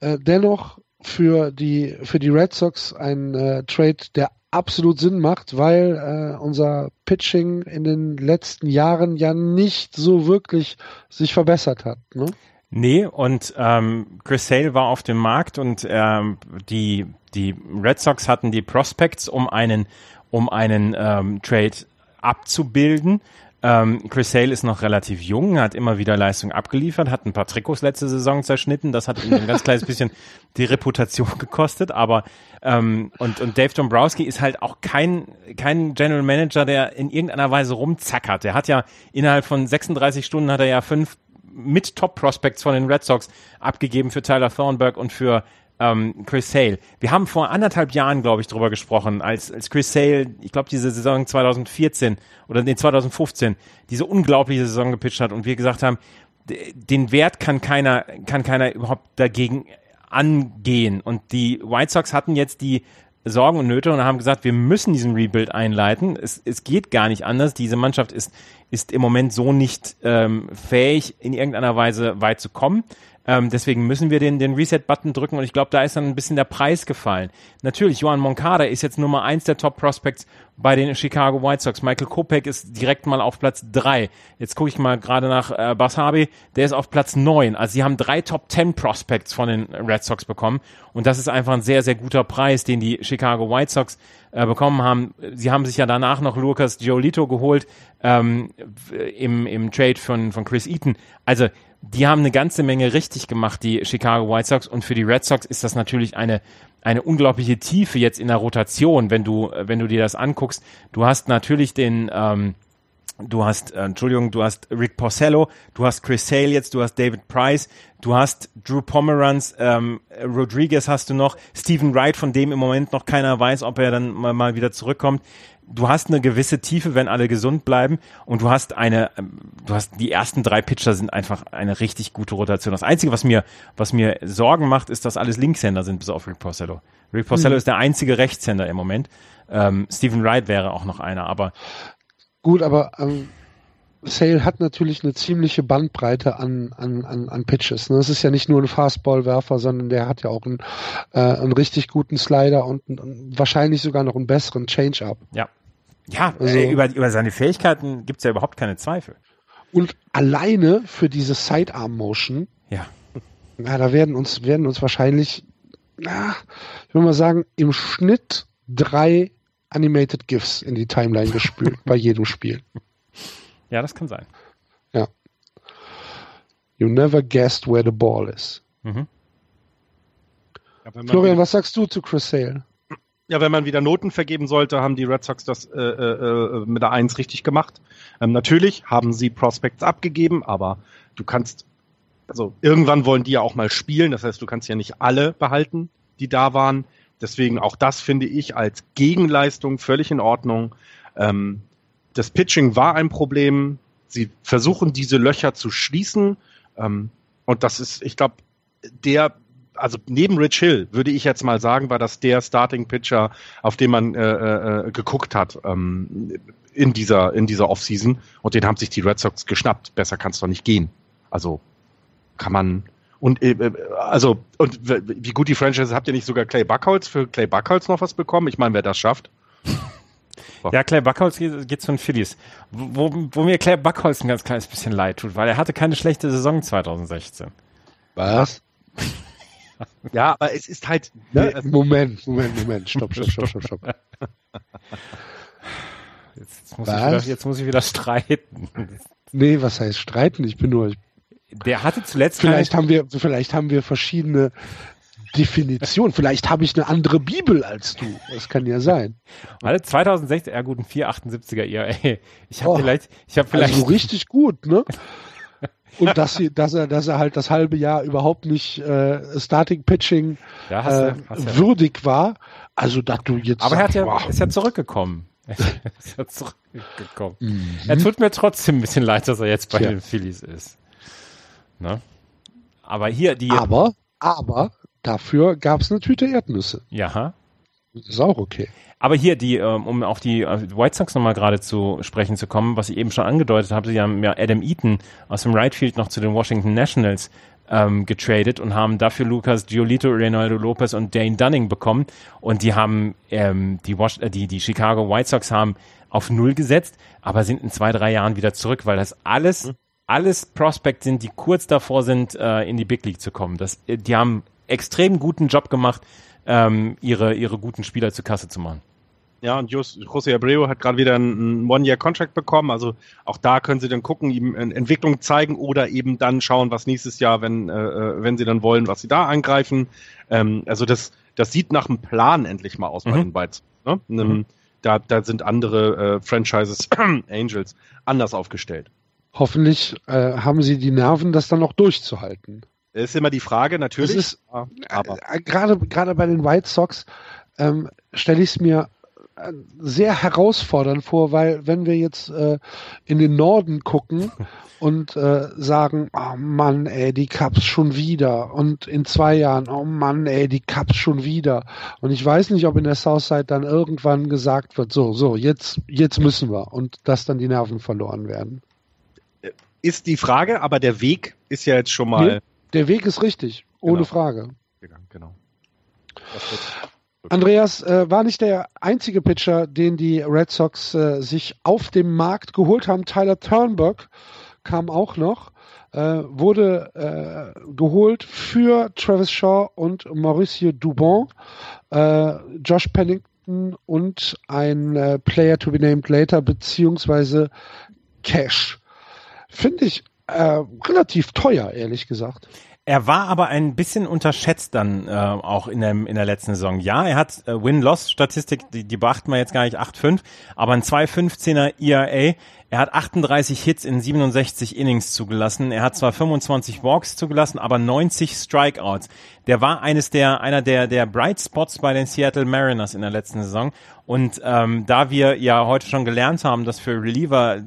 Äh, dennoch für die für die Red Sox ein äh, Trade, der absolut Sinn macht, weil äh, unser Pitching in den letzten Jahren ja nicht so wirklich sich verbessert hat. Ne? Nee, und ähm, Chris Sale war auf dem Markt und ähm, die, die Red Sox hatten die Prospects, um einen, um einen ähm, Trade abzubilden. Ähm, Chris Sale ist noch relativ jung, hat immer wieder Leistung abgeliefert, hat ein paar Trikots letzte Saison zerschnitten. Das hat ihm ein ganz kleines bisschen die Reputation [LAUGHS] gekostet. Aber ähm, und, und Dave Dombrowski ist halt auch kein, kein General Manager, der in irgendeiner Weise rumzackert. Der hat ja innerhalb von 36 Stunden hat er ja fünf mit Top Prospects von den Red Sox abgegeben für Tyler Thornburg und für ähm, Chris Sale. Wir haben vor anderthalb Jahren, glaube ich, drüber gesprochen, als, als Chris Sale, ich glaube, diese Saison 2014 oder nee, 2015, diese unglaubliche Saison gepitcht hat und wir gesagt haben, den Wert kann keiner, kann keiner überhaupt dagegen angehen. Und die White Sox hatten jetzt die Sorgen und Nöte und haben gesagt, wir müssen diesen Rebuild einleiten. Es, es geht gar nicht anders. Diese Mannschaft ist, ist im Moment so nicht ähm, fähig, in irgendeiner Weise weit zu kommen. Ähm, deswegen müssen wir den, den Reset-Button drücken und ich glaube, da ist dann ein bisschen der Preis gefallen. Natürlich, Johan Moncada ist jetzt Nummer eins der Top-Prospects bei den Chicago White Sox. Michael Kopek ist direkt mal auf Platz drei. Jetzt gucke ich mal gerade nach äh, Basabe, der ist auf Platz neun. Also sie haben drei Top Ten Prospects von den Red Sox bekommen und das ist einfach ein sehr, sehr guter Preis, den die Chicago White Sox äh, bekommen haben. Sie haben sich ja danach noch Lucas Giolito geholt ähm, im, im Trade von, von Chris Eaton. Also die haben eine ganze Menge richtig gemacht, die Chicago White Sox. Und für die Red Sox ist das natürlich eine, eine unglaubliche Tiefe jetzt in der Rotation, wenn du, wenn du dir das anguckst. Du hast natürlich den, ähm, du hast, äh, Entschuldigung, du hast Rick Porcello, du hast Chris Sale jetzt, du hast David Price, du hast Drew Pomeranz, ähm, Rodriguez hast du noch, Stephen Wright, von dem im Moment noch keiner weiß, ob er dann mal, mal wieder zurückkommt du hast eine gewisse Tiefe, wenn alle gesund bleiben und du hast eine, du hast die ersten drei Pitcher sind einfach eine richtig gute Rotation. Das Einzige, was mir, was mir Sorgen macht, ist, dass alles Linkshänder sind, bis auf Rick Porcello. Rick Porcello mhm. ist der einzige Rechtshänder im Moment. Ähm, Stephen Wright wäre auch noch einer, aber gut, aber ähm, Sale hat natürlich eine ziemliche Bandbreite an, an, an, an Pitches. Ne? Das ist ja nicht nur ein Fastballwerfer, sondern der hat ja auch einen, äh, einen richtig guten Slider und, und wahrscheinlich sogar noch einen besseren Change-Up. Ja. Ja, also, äh, über, über seine Fähigkeiten gibt's ja überhaupt keine Zweifel. Und alleine für diese Sidearm-Motion, ja. ja, da werden uns, werden uns wahrscheinlich, na, ich würde mal sagen, im Schnitt drei Animated GIFs in die Timeline gespült [LAUGHS] bei jedem Spiel. Ja, das kann sein. Ja. You never guessed where the ball is. Mhm. Ja, Florian, was sagst du zu Chris Sale? Ja, wenn man wieder Noten vergeben sollte, haben die Red Sox das äh, äh, mit der Eins richtig gemacht. Ähm, natürlich haben sie Prospects abgegeben, aber du kannst, also irgendwann wollen die ja auch mal spielen. Das heißt, du kannst ja nicht alle behalten, die da waren. Deswegen auch das finde ich als Gegenleistung völlig in Ordnung. Ähm, das Pitching war ein Problem. Sie versuchen diese Löcher zu schließen. Ähm, und das ist, ich glaube, der, also neben Rich Hill würde ich jetzt mal sagen, war das der Starting Pitcher, auf den man äh, äh, geguckt hat ähm, in dieser in dieser Offseason. Und den haben sich die Red Sox geschnappt. Besser kann es doch nicht gehen. Also kann man und äh, äh also und wie gut die Franchise habt ihr nicht sogar Clay Buckholz für Clay Buckholz noch was bekommen? Ich meine, wer das schafft. Ja, Clay Buckholz geht, geht zu den Phillies. Wo, wo mir Clay Buckholz ein ganz kleines bisschen leid tut, weil er hatte keine schlechte Saison 2016. Was? [LAUGHS] ja, aber es ist halt. Ne, Moment, Moment, Moment. Stopp, stopp, stopp, stopp, stopp. [LAUGHS] Jetzt, jetzt, muss ich wieder, jetzt muss ich wieder streiten. Nee, was heißt streiten? Ich bin nur. Ich der hatte zuletzt. Vielleicht haben wir, vielleicht haben wir verschiedene Definition. Vielleicht habe ich eine andere Bibel als du. Das kann ja sein. Warte, 2016, ja gut, ein 478er ERA. Ich habe oh, vielleicht, ich habe vielleicht. Also richtig gut, ne? [LAUGHS] Und dass, sie, dass, er, dass er halt das halbe Jahr überhaupt nicht äh, Starting Pitching ja, hast, äh, hast würdig war. Also, dass du jetzt. Aber sagst, er hat ja, wow. ist ja zurückgekommen. [LAUGHS] ist ja zurückgekommen. Mhm. Er tut mir trotzdem ein bisschen leid, dass er jetzt bei ja. den Phillies ist. Ne? Aber hier die. Aber, aber Dafür gab es eine Tüte Erdnüsse. Ja. Das ist auch okay. Aber hier, die, ähm, um auf die White Sox nochmal gerade zu sprechen zu kommen, was ich eben schon angedeutet habe, sie haben ja Adam Eaton aus dem Right Field noch zu den Washington Nationals ähm, getradet und haben dafür Lucas Giolito, Reynaldo Lopez und Dane Dunning bekommen. Und die haben ähm, die, Was äh, die, die Chicago White Sox haben auf Null gesetzt, aber sind in zwei, drei Jahren wieder zurück, weil das alles, mhm. alles Prospects sind, die kurz davor sind, äh, in die Big League zu kommen. Das, äh, die haben extrem guten Job gemacht, ähm, ihre, ihre guten Spieler zur Kasse zu machen. Ja, und José Abreu hat gerade wieder einen One-Year-Contract bekommen. Also auch da können sie dann gucken, ihm Entwicklung zeigen oder eben dann schauen, was nächstes Jahr, wenn, äh, äh, wenn sie dann wollen, was sie da angreifen. Ähm, also das, das sieht nach einem Plan endlich mal aus mhm. bei den Bytes. Ne? Mhm. Da, da sind andere äh, Franchises, [CLEARS THROAT] Angels, anders aufgestellt. Hoffentlich äh, haben sie die Nerven, das dann noch durchzuhalten. Das ist immer die Frage, natürlich. Ist, aber. Äh, gerade, gerade bei den White Sox ähm, stelle ich es mir äh, sehr herausfordernd vor, weil wenn wir jetzt äh, in den Norden gucken [LAUGHS] und äh, sagen, oh Mann, ey, die Cups schon wieder und in zwei Jahren, oh Mann, ey, die Cups schon wieder und ich weiß nicht, ob in der Southside dann irgendwann gesagt wird, so, so, jetzt, jetzt müssen wir und dass dann die Nerven verloren werden. Ist die Frage, aber der Weg ist ja jetzt schon mal nee der Weg ist richtig, ohne genau. Frage. Genau. Andreas äh, war nicht der einzige Pitcher, den die Red Sox äh, sich auf dem Markt geholt haben. Tyler Turnberg kam auch noch, äh, wurde äh, geholt für Travis Shaw und Mauricio Dubon, äh, Josh Pennington und ein äh, Player to be named later, beziehungsweise Cash. Finde ich äh, relativ teuer, ehrlich gesagt. Er war aber ein bisschen unterschätzt dann äh, auch in der, in der letzten Saison. Ja, er hat äh, Win-Loss-Statistik, die, die beachten wir jetzt gar nicht, 8-5, aber ein 2-15er ERA. Er hat 38 Hits in 67 Innings zugelassen. Er hat zwar 25 Walks zugelassen, aber 90 Strikeouts. Der war eines der, einer der, der Bright Spots bei den Seattle Mariners in der letzten Saison. Und ähm, da wir ja heute schon gelernt haben, dass für Reliever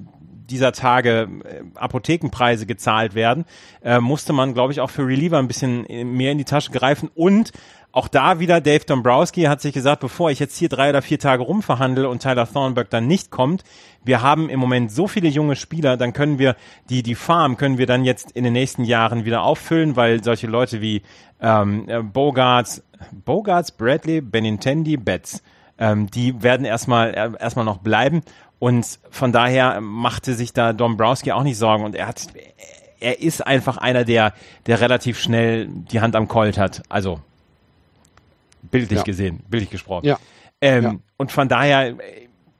dieser Tage äh, Apothekenpreise gezahlt werden, äh, musste man, glaube ich, auch für Reliever ein bisschen mehr in die Tasche greifen. Und auch da wieder Dave Dombrowski hat sich gesagt, bevor ich jetzt hier drei oder vier Tage rumverhandle und Tyler Thornburg dann nicht kommt, wir haben im Moment so viele junge Spieler, dann können wir die die Farm können wir dann jetzt in den nächsten Jahren wieder auffüllen, weil solche Leute wie ähm, äh, Bogarts, Bogarts, Bradley, Benintendi, Betts, ähm, die werden erstmal äh, erstmal noch bleiben und von daher machte sich da Dombrowski auch nicht Sorgen und er hat er ist einfach einer, der, der relativ schnell die Hand am Colt hat. Also bildlich Ja. gesehen, bildlich gesprochen. Ja. Ähm, Ja. Und von daher,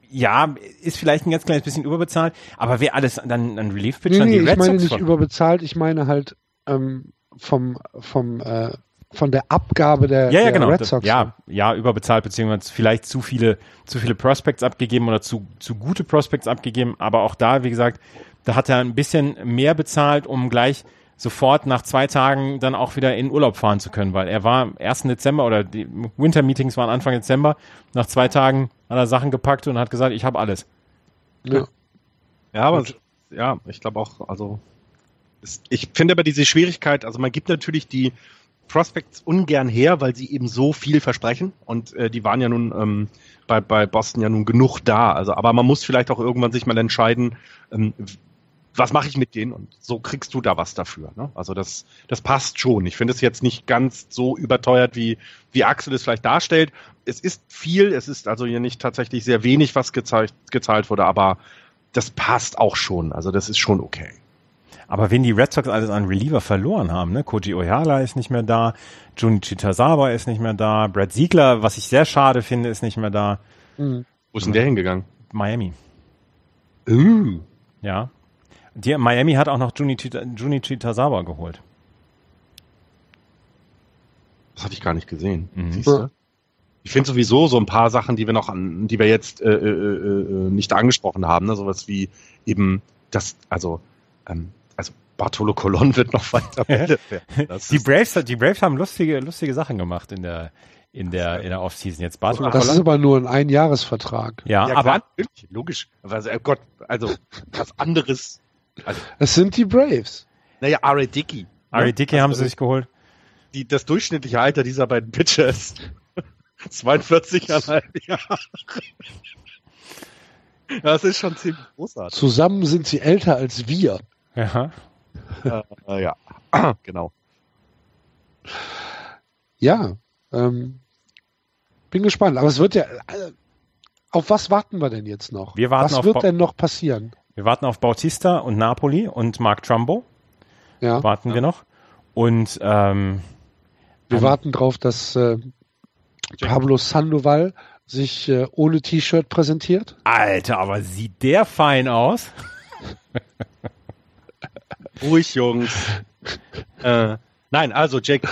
ja, ist vielleicht ein ganz kleines bisschen überbezahlt, aber wer alles dann ein Relief Pitcher Nee, an nee, die ich Red meine Sox nicht überbezahlt, ich meine halt ähm, vom, vom, äh, von der Abgabe der, ja, ja, der genau. Red Das- Sox. Ja, ja, überbezahlt, beziehungsweise vielleicht zu viele, zu viele Prospects abgegeben oder zu, zu gute Prospects abgegeben. Aber auch da, wie gesagt, da hat er ein bisschen mehr bezahlt, um gleich sofort nach zwei Tagen dann auch wieder in Urlaub fahren zu können, weil er war am 1. Dezember oder die Winter Meetings waren Anfang Dezember. Nach zwei Tagen hat er Sachen gepackt und hat gesagt, ich habe alles. Ja. Ja, aber ja, ich glaube auch, also ich finde aber diese Schwierigkeit, also man gibt natürlich die Prospects ungern her, weil sie eben so viel versprechen und äh, die waren ja nun ähm, bei, bei Boston ja nun genug da. Also, aber man muss vielleicht auch irgendwann sich mal entscheiden, ähm, was mache ich mit denen und so kriegst du da was dafür. Ne? Also das, das passt schon. Ich finde es jetzt nicht ganz so überteuert, wie, wie Axel es vielleicht darstellt. Es ist viel, es ist also hier nicht tatsächlich sehr wenig, was gezahlt, gezahlt wurde, aber das passt auch schon. Also das ist schon okay. Aber wenn die Red Sox alles an Reliever verloren haben, ne? Koji Oyala ist nicht mehr da, Junichi Tazawa ist nicht mehr da, Brad Siegler, was ich sehr schade finde, ist nicht mehr da. Mhm. Wo ist denn der hingegangen? Miami. Uh. Ja. Die, Miami hat auch noch Junichi, Junichi Tazawa geholt. Das hatte ich gar nicht gesehen. Mhm. Siehst du? Ich finde sowieso so ein paar Sachen, die wir noch an, die wir jetzt äh, äh, äh, äh, nicht angesprochen haben, ne? sowas wie eben das, also, ähm, also Bartolo Colon wird noch weiter. Die ist- Braves, die Braves haben lustige, lustige Sachen gemacht in der, in der, in der Offseason. Jetzt Bartolo Das ist Colon. aber nur ein Einjahresvertrag. Ja, ja, aber, logisch. Also, oh Gott, also was anderes. Also, Es sind die Braves. naja, R.A. Dickey. Ari ne? Dickey haben sie Also, sich geholt. die, das durchschnittliche Alter dieser beiden Pitchers [LAUGHS] 42,5 Jahre. Das ist schon ziemlich großartig. Zusammen sind sie älter als wir. Ja. Äh, ja, [CLEARS THROAT] genau. Ja, ähm, bin gespannt. Aber es wird ja. äh, Auf was warten wir denn jetzt noch? Wir warten was auf wird Bo- denn noch passieren? Wir warten auf Bautista und Napoli und Mark Trumbo. Ja, Warten wir noch. Und ähm, wir warten drauf, dass äh, Pablo Sandoval sich äh, ohne T-Shirt präsentiert. Alter, aber sieht der fein aus? [LAUGHS] Ruhig, Jungs. [LAUGHS] äh, nein, also Jake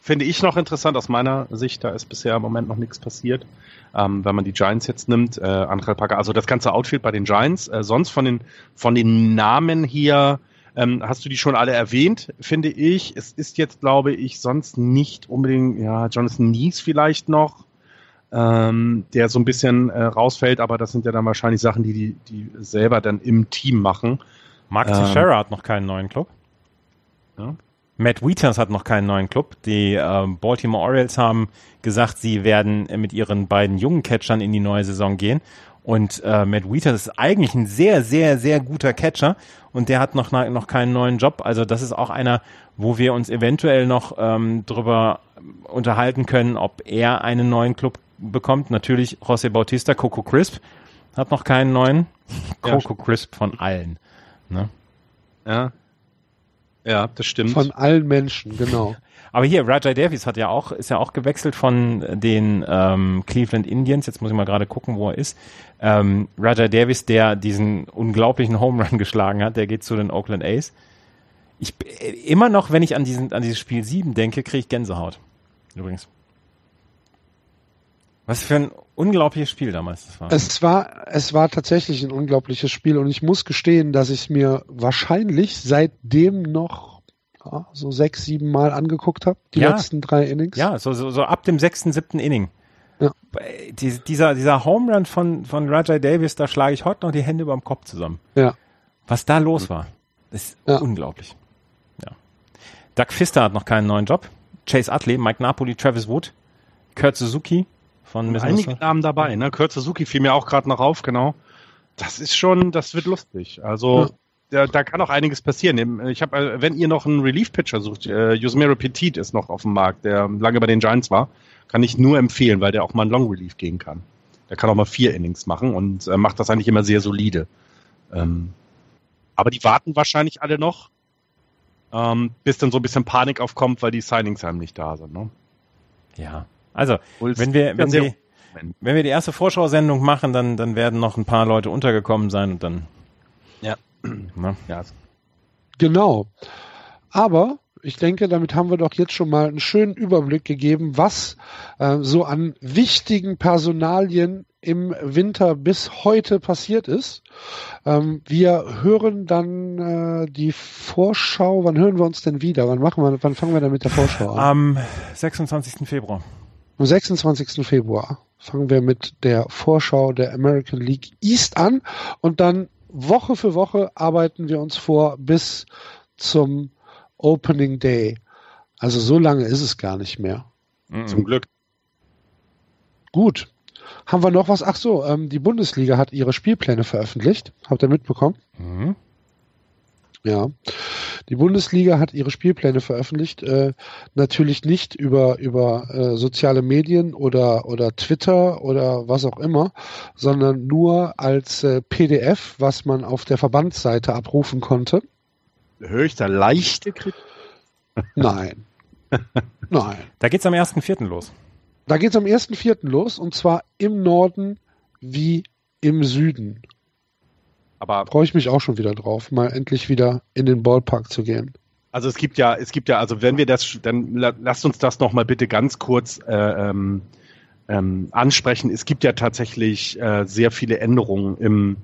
finde ich noch interessant aus meiner Sicht. Da ist bisher im Moment noch nichts passiert. Ähm, wenn man die Giants jetzt nimmt, äh, Angel Parker, also das ganze Outfield bei den Giants. Äh, sonst von den, von den Namen hier, ähm, hast du die schon alle erwähnt, finde ich. Es ist jetzt, glaube ich, sonst nicht unbedingt, ja, Jonathan Nies vielleicht noch, ähm, der so ein bisschen äh, rausfällt, aber das sind ja dann wahrscheinlich Sachen, die die, die selber dann im Team machen. Mark Ähm. Teixeira hat noch keinen neuen Club. Ja. Matt Wieters hat noch keinen neuen Club. Die ähm, Baltimore Orioles haben gesagt, sie werden äh, mit ihren beiden jungen Catchern in die neue Saison gehen. Und äh, Matt Wieters ist eigentlich ein sehr, sehr, sehr guter Catcher und der hat noch, noch keinen neuen Job. Also das ist auch einer, wo wir uns eventuell noch ähm, drüber unterhalten können, ob er einen neuen Club bekommt. Natürlich José Bautista, Coco Crisp hat noch keinen neuen. Coco Crisp von allen. Ne? Ja. Ja, das stimmt. Von allen Menschen, genau. [LAUGHS] Aber hier, Rajai Davies hat ja auch, ist ja auch gewechselt von den ähm, Cleveland Indians. Jetzt muss ich mal gerade gucken, wo er ist. Ähm, Rajai Davies, der diesen unglaublichen Home Run [LAUGHS] geschlagen hat, der geht zu den Oakland A's. Ich äh, immer noch, wenn ich an diesen, an dieses Spiel 7 denke, kriege ich Gänsehaut. Übrigens. Was für ein unglaubliches Spiel damals das war. Es war, es war tatsächlich ein unglaubliches Spiel und ich muss gestehen, dass ich es mir wahrscheinlich seitdem noch ja, so sechs, sieben Mal angeguckt habe, die Ja. letzten drei Innings. Ja, so, so, so ab dem sechsten, siebten Inning. Ja. Äh, Die, dieser, dieser Home Run von, von Rajai Davis, da schlage ich heute noch die Hände über dem Kopf zusammen. Ja. Was da los war, ist Ja. unglaublich. Ja. Doug Pfister hat noch keinen neuen Job. Chase Utley, Mike Napoli, Travis Wood, Kurt Suzuki von Miss Einige Namen dabei, ne? Kurt Suzuki fiel mir auch gerade noch auf, genau. Das ist schon, das wird lustig. Also ja. da, da kann auch einiges passieren. Ich habe, äh, wenn ihr noch einen Relief-Pitcher sucht, äh, Yusmero Petit ist noch auf dem Markt, der lange bei den Giants war, kann ich nur empfehlen, weil der auch mal ein Long Relief gehen kann. Der kann auch mal vier Innings machen und äh, macht das eigentlich immer sehr solide. Ähm, aber die warten wahrscheinlich alle noch, ähm, bis dann so ein bisschen Panik aufkommt, weil die Signings einem nicht da sind. Ne? Ja, also wenn wir, wenn, wir, wenn wir die erste Vorschau-Sendung machen, dann, dann werden noch ein paar Leute untergekommen sein und dann. Ja. Na? ja. Genau. Aber ich denke, damit haben wir doch jetzt schon mal einen schönen Überblick gegeben, was äh, so an wichtigen Personalien im Winter bis heute passiert ist. Ähm, wir hören dann äh, die Vorschau. Wann hören wir uns denn wieder? Wann machen wir, wann fangen wir denn mit der Vorschau an? Am 26. Februar. Am 26. Februar fangen wir mit der Vorschau der American League East an und dann Woche für Woche arbeiten wir uns vor bis zum Opening Day. Also so lange ist es gar nicht mehr. Mhm. Zum Glück. Gut. Haben wir noch was? Ach so, ähm, die Bundesliga hat ihre Spielpläne veröffentlicht. Habt ihr mitbekommen? Mhm. Ja. Die Bundesliga hat ihre Spielpläne veröffentlicht. Äh, natürlich nicht über, über äh, soziale Medien oder, oder Twitter oder was auch immer, sondern nur als äh, PDF, was man auf der Verbandsseite abrufen konnte. Höre ich da leichte Kritik? Nein. [LAUGHS] Nein. Da geht's am 1.4. los. Da geht's am 1.4. los und zwar im Norden wie im Süden. Aber freue ich mich auch schon wieder drauf, mal endlich wieder in den Ballpark zu gehen. Also es gibt ja, es gibt ja, also wenn wir das, dann lasst uns das noch mal bitte ganz kurz äh, ähm, ähm, ansprechen. Es gibt ja tatsächlich äh, sehr viele Änderungen im,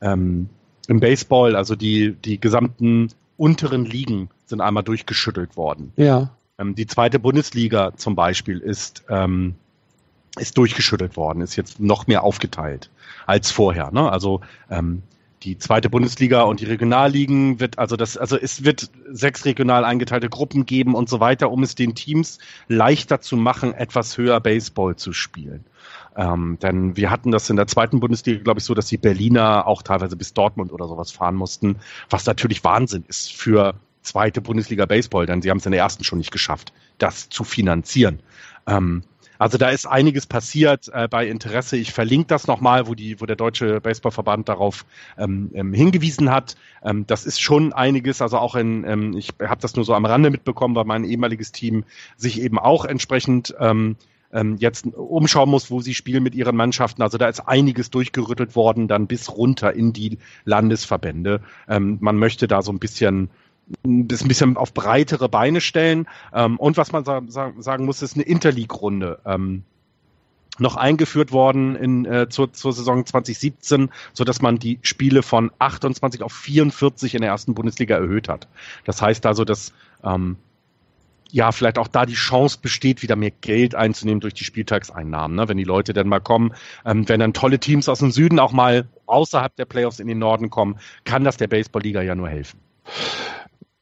ähm, im Baseball. Also die, die gesamten unteren Ligen sind einmal durchgeschüttelt worden. Ja. Ähm, die zweite Bundesliga zum Beispiel ist, ähm, ist durchgeschüttelt worden, ist jetzt noch mehr aufgeteilt als vorher. Ne? Also ähm, die zweite Bundesliga und die Regionalligen wird, also das, also es wird sechs regional eingeteilte Gruppen geben und so weiter, um es den Teams leichter zu machen, etwas höher Baseball zu spielen. Ähm, denn wir hatten das in der zweiten Bundesliga, glaube ich, so, dass die Berliner auch teilweise bis Dortmund oder sowas fahren mussten, was natürlich Wahnsinn ist für zweite Bundesliga Baseball, denn sie haben es in der ersten schon nicht geschafft, das zu finanzieren. Ähm, also da ist einiges passiert äh, bei Interesse. Ich verlinke das nochmal, wo die, wo der Deutsche Baseballverband darauf ähm, ähm, hingewiesen hat. Ähm, das ist schon einiges. Also auch in, ähm, ich habe das nur so am Rande mitbekommen, weil mein ehemaliges Team sich eben auch entsprechend ähm, ähm, jetzt umschauen muss, wo sie spielen mit ihren Mannschaften. Also da ist einiges durchgerüttelt worden, dann bis runter in die Landesverbände. Ähm, man möchte da so ein bisschen das ein bisschen auf breitere Beine stellen. Ähm, und was man sa sagen muss, ist eine Interleague-Runde. Ähm, noch eingeführt worden in, äh, zur, zur Saison 2017, so dass man die Spiele von 28 auf 44 in der ersten Bundesliga erhöht hat. Das heißt also, dass ähm, ja, vielleicht auch da die Chance besteht, wieder mehr Geld einzunehmen durch die Spieltagseinnahmen. Ne? Wenn die Leute dann mal kommen, ähm, wenn dann tolle Teams aus dem Süden auch mal außerhalb der Playoffs in den Norden kommen, kann das der Baseballliga ja nur helfen.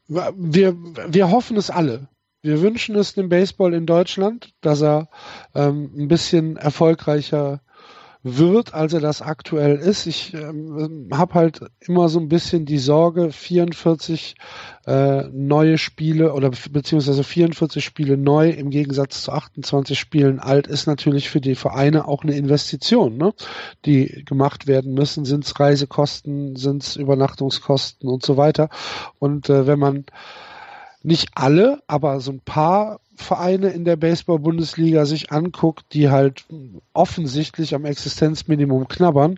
Wir, wir hoffen es alle. Wir wünschen es dem Baseball in Deutschland, dass er ähm, ein bisschen erfolgreicher wird, als er das aktuell ist. Ich ähm, habe halt immer so ein bisschen die Sorge, 44 äh, neue Spiele oder beziehungsweise 44 Spiele neu im Gegensatz zu 28 Spielen alt ist natürlich für die Vereine auch eine Investition, ne? die gemacht werden müssen. Sind es Reisekosten, sind es Übernachtungskosten und so weiter. Und äh, wenn man nicht alle, aber so ein paar Vereine in der Baseball-Bundesliga sich anguckt, die halt offensichtlich am Existenzminimum knabbern.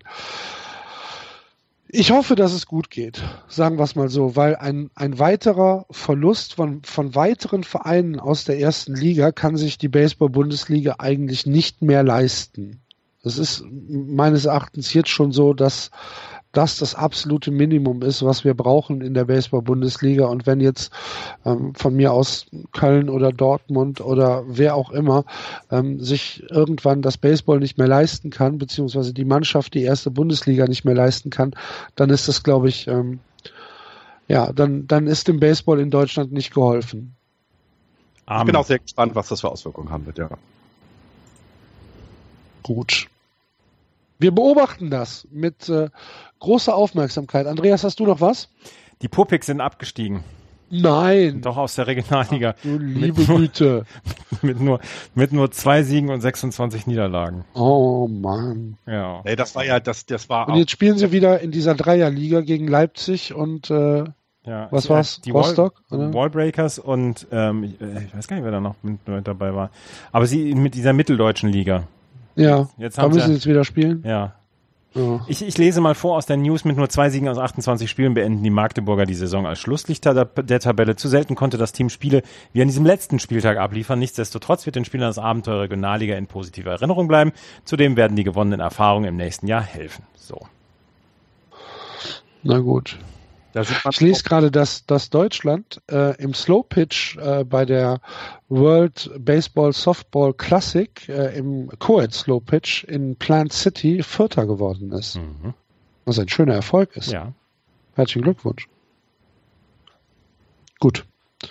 Ich hoffe, dass es gut geht, sagen wir es mal so, weil ein, ein weiterer Verlust von, von weiteren Vereinen aus der ersten Liga kann sich die Baseball-Bundesliga eigentlich nicht mehr leisten. Das ist meines Erachtens jetzt schon so, dass das das absolute Minimum ist, was wir brauchen in der Baseball-Bundesliga. Und wenn jetzt ähm, von mir aus Köln oder Dortmund oder wer auch immer ähm, sich irgendwann das Baseball nicht mehr leisten kann, beziehungsweise die Mannschaft die erste Bundesliga nicht mehr leisten kann, dann ist das, glaube ich, ähm, ja, dann, dann ist dem Baseball in Deutschland nicht geholfen. Ich bin auch sehr gespannt, was das für Auswirkungen haben wird, ja. Gut. Wir beobachten das mit äh, großer Aufmerksamkeit. Andreas, hast du noch was? Die Pupiks sind abgestiegen. Nein. Doch aus der Regionalliga. Ach, du liebe Güte. [LAUGHS] mit, nur, mit nur zwei Siegen und 26 Niederlagen. Oh Mann. Ja. Ey, das war ja, das, das war Und jetzt spielen sie wieder in dieser Dreierliga gegen Leipzig und äh, ja. was war's? Die Rostock? Wall? Wallbreakers und ähm, ich, äh, ich weiß gar nicht, wer da noch mit, mit dabei war. Aber sie mit dieser mitteldeutschen Liga. Ja, Jetzt da haben müssen sie- sie jetzt wieder spielen. Ja. Ja. Ich, ich lese mal vor aus der News, mit nur zwei Siegen aus 28 Spielen beenden die Magdeburger die Saison als Schlusslichter der, der Tabelle. Zu selten konnte das Team Spiele wie an diesem letzten Spieltag abliefern. Nichtsdestotrotz wird den Spielern das Abenteuer Regionalliga in positiver Erinnerung bleiben. Zudem werden die gewonnenen Erfahrungen im nächsten Jahr helfen. So. Na gut. Da sieht man Ich lese gerade, dass, dass Deutschland äh, im Slow Pitch äh, bei der World Baseball Softball Classic äh, im Co-ed Slow Pitch in Plant City Vierter geworden ist. Mhm. Was ein schöner Erfolg ist. Ja. Herzlichen Glückwunsch. Gut.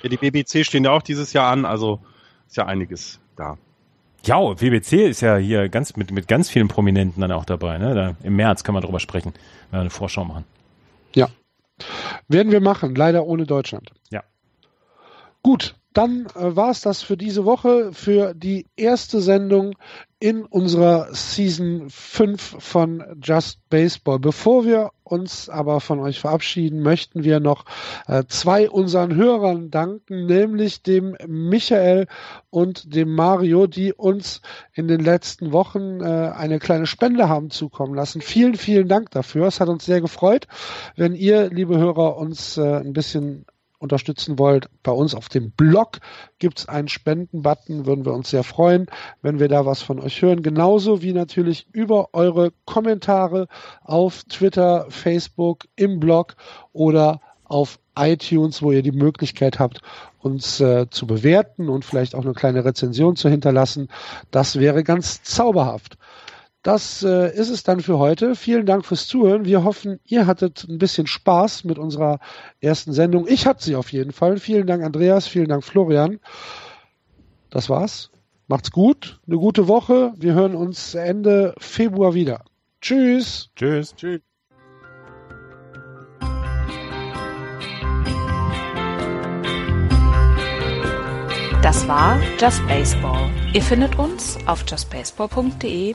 Ja, die BBC stehen ja auch dieses Jahr an, also ist ja einiges da. Ja, WBC ist ja hier ganz mit, mit ganz vielen Prominenten dann auch dabei. Ne? Da, Im März kann man drüber sprechen, wenn wir eine Vorschau machen. Ja. Werden wir machen, leider ohne Deutschland. Ja. Gut, dann äh, war es das für diese Woche, für die erste Sendung in unserer Season 5 von Just Baseball. Bevor wir uns aber von euch verabschieden, möchten wir noch äh, zwei unseren Hörern danken, nämlich dem Michael und dem Mario, die uns in den letzten Wochen äh, eine kleine Spende haben zukommen lassen. Vielen, vielen Dank dafür. Es hat uns sehr gefreut. Wenn ihr, liebe Hörer, uns äh, ein bisschen unterstützen wollt, bei uns auf dem Blog gibt es einen Spenden-Button, würden wir uns sehr freuen, wenn wir da was von euch hören. Genauso wie natürlich über eure Kommentare auf Twitter, Facebook, im Blog oder auf iTunes, wo ihr die Möglichkeit habt, uns äh, zu bewerten und vielleicht auch eine kleine Rezension zu hinterlassen. Das wäre ganz zauberhaft. Das äh, ist es dann für heute. Vielen Dank fürs Zuhören. Wir hoffen, ihr hattet ein bisschen Spaß mit unserer ersten Sendung. Ich hatte sie auf jeden Fall. Vielen Dank, Andreas. Vielen Dank, Florian. Das war's. Macht's gut. Eine gute Woche. Wir hören uns Ende Februar wieder. Tschüss. Tschüss. Tschüss. Das war Just Baseball. Ihr findet uns auf justbaseball.de,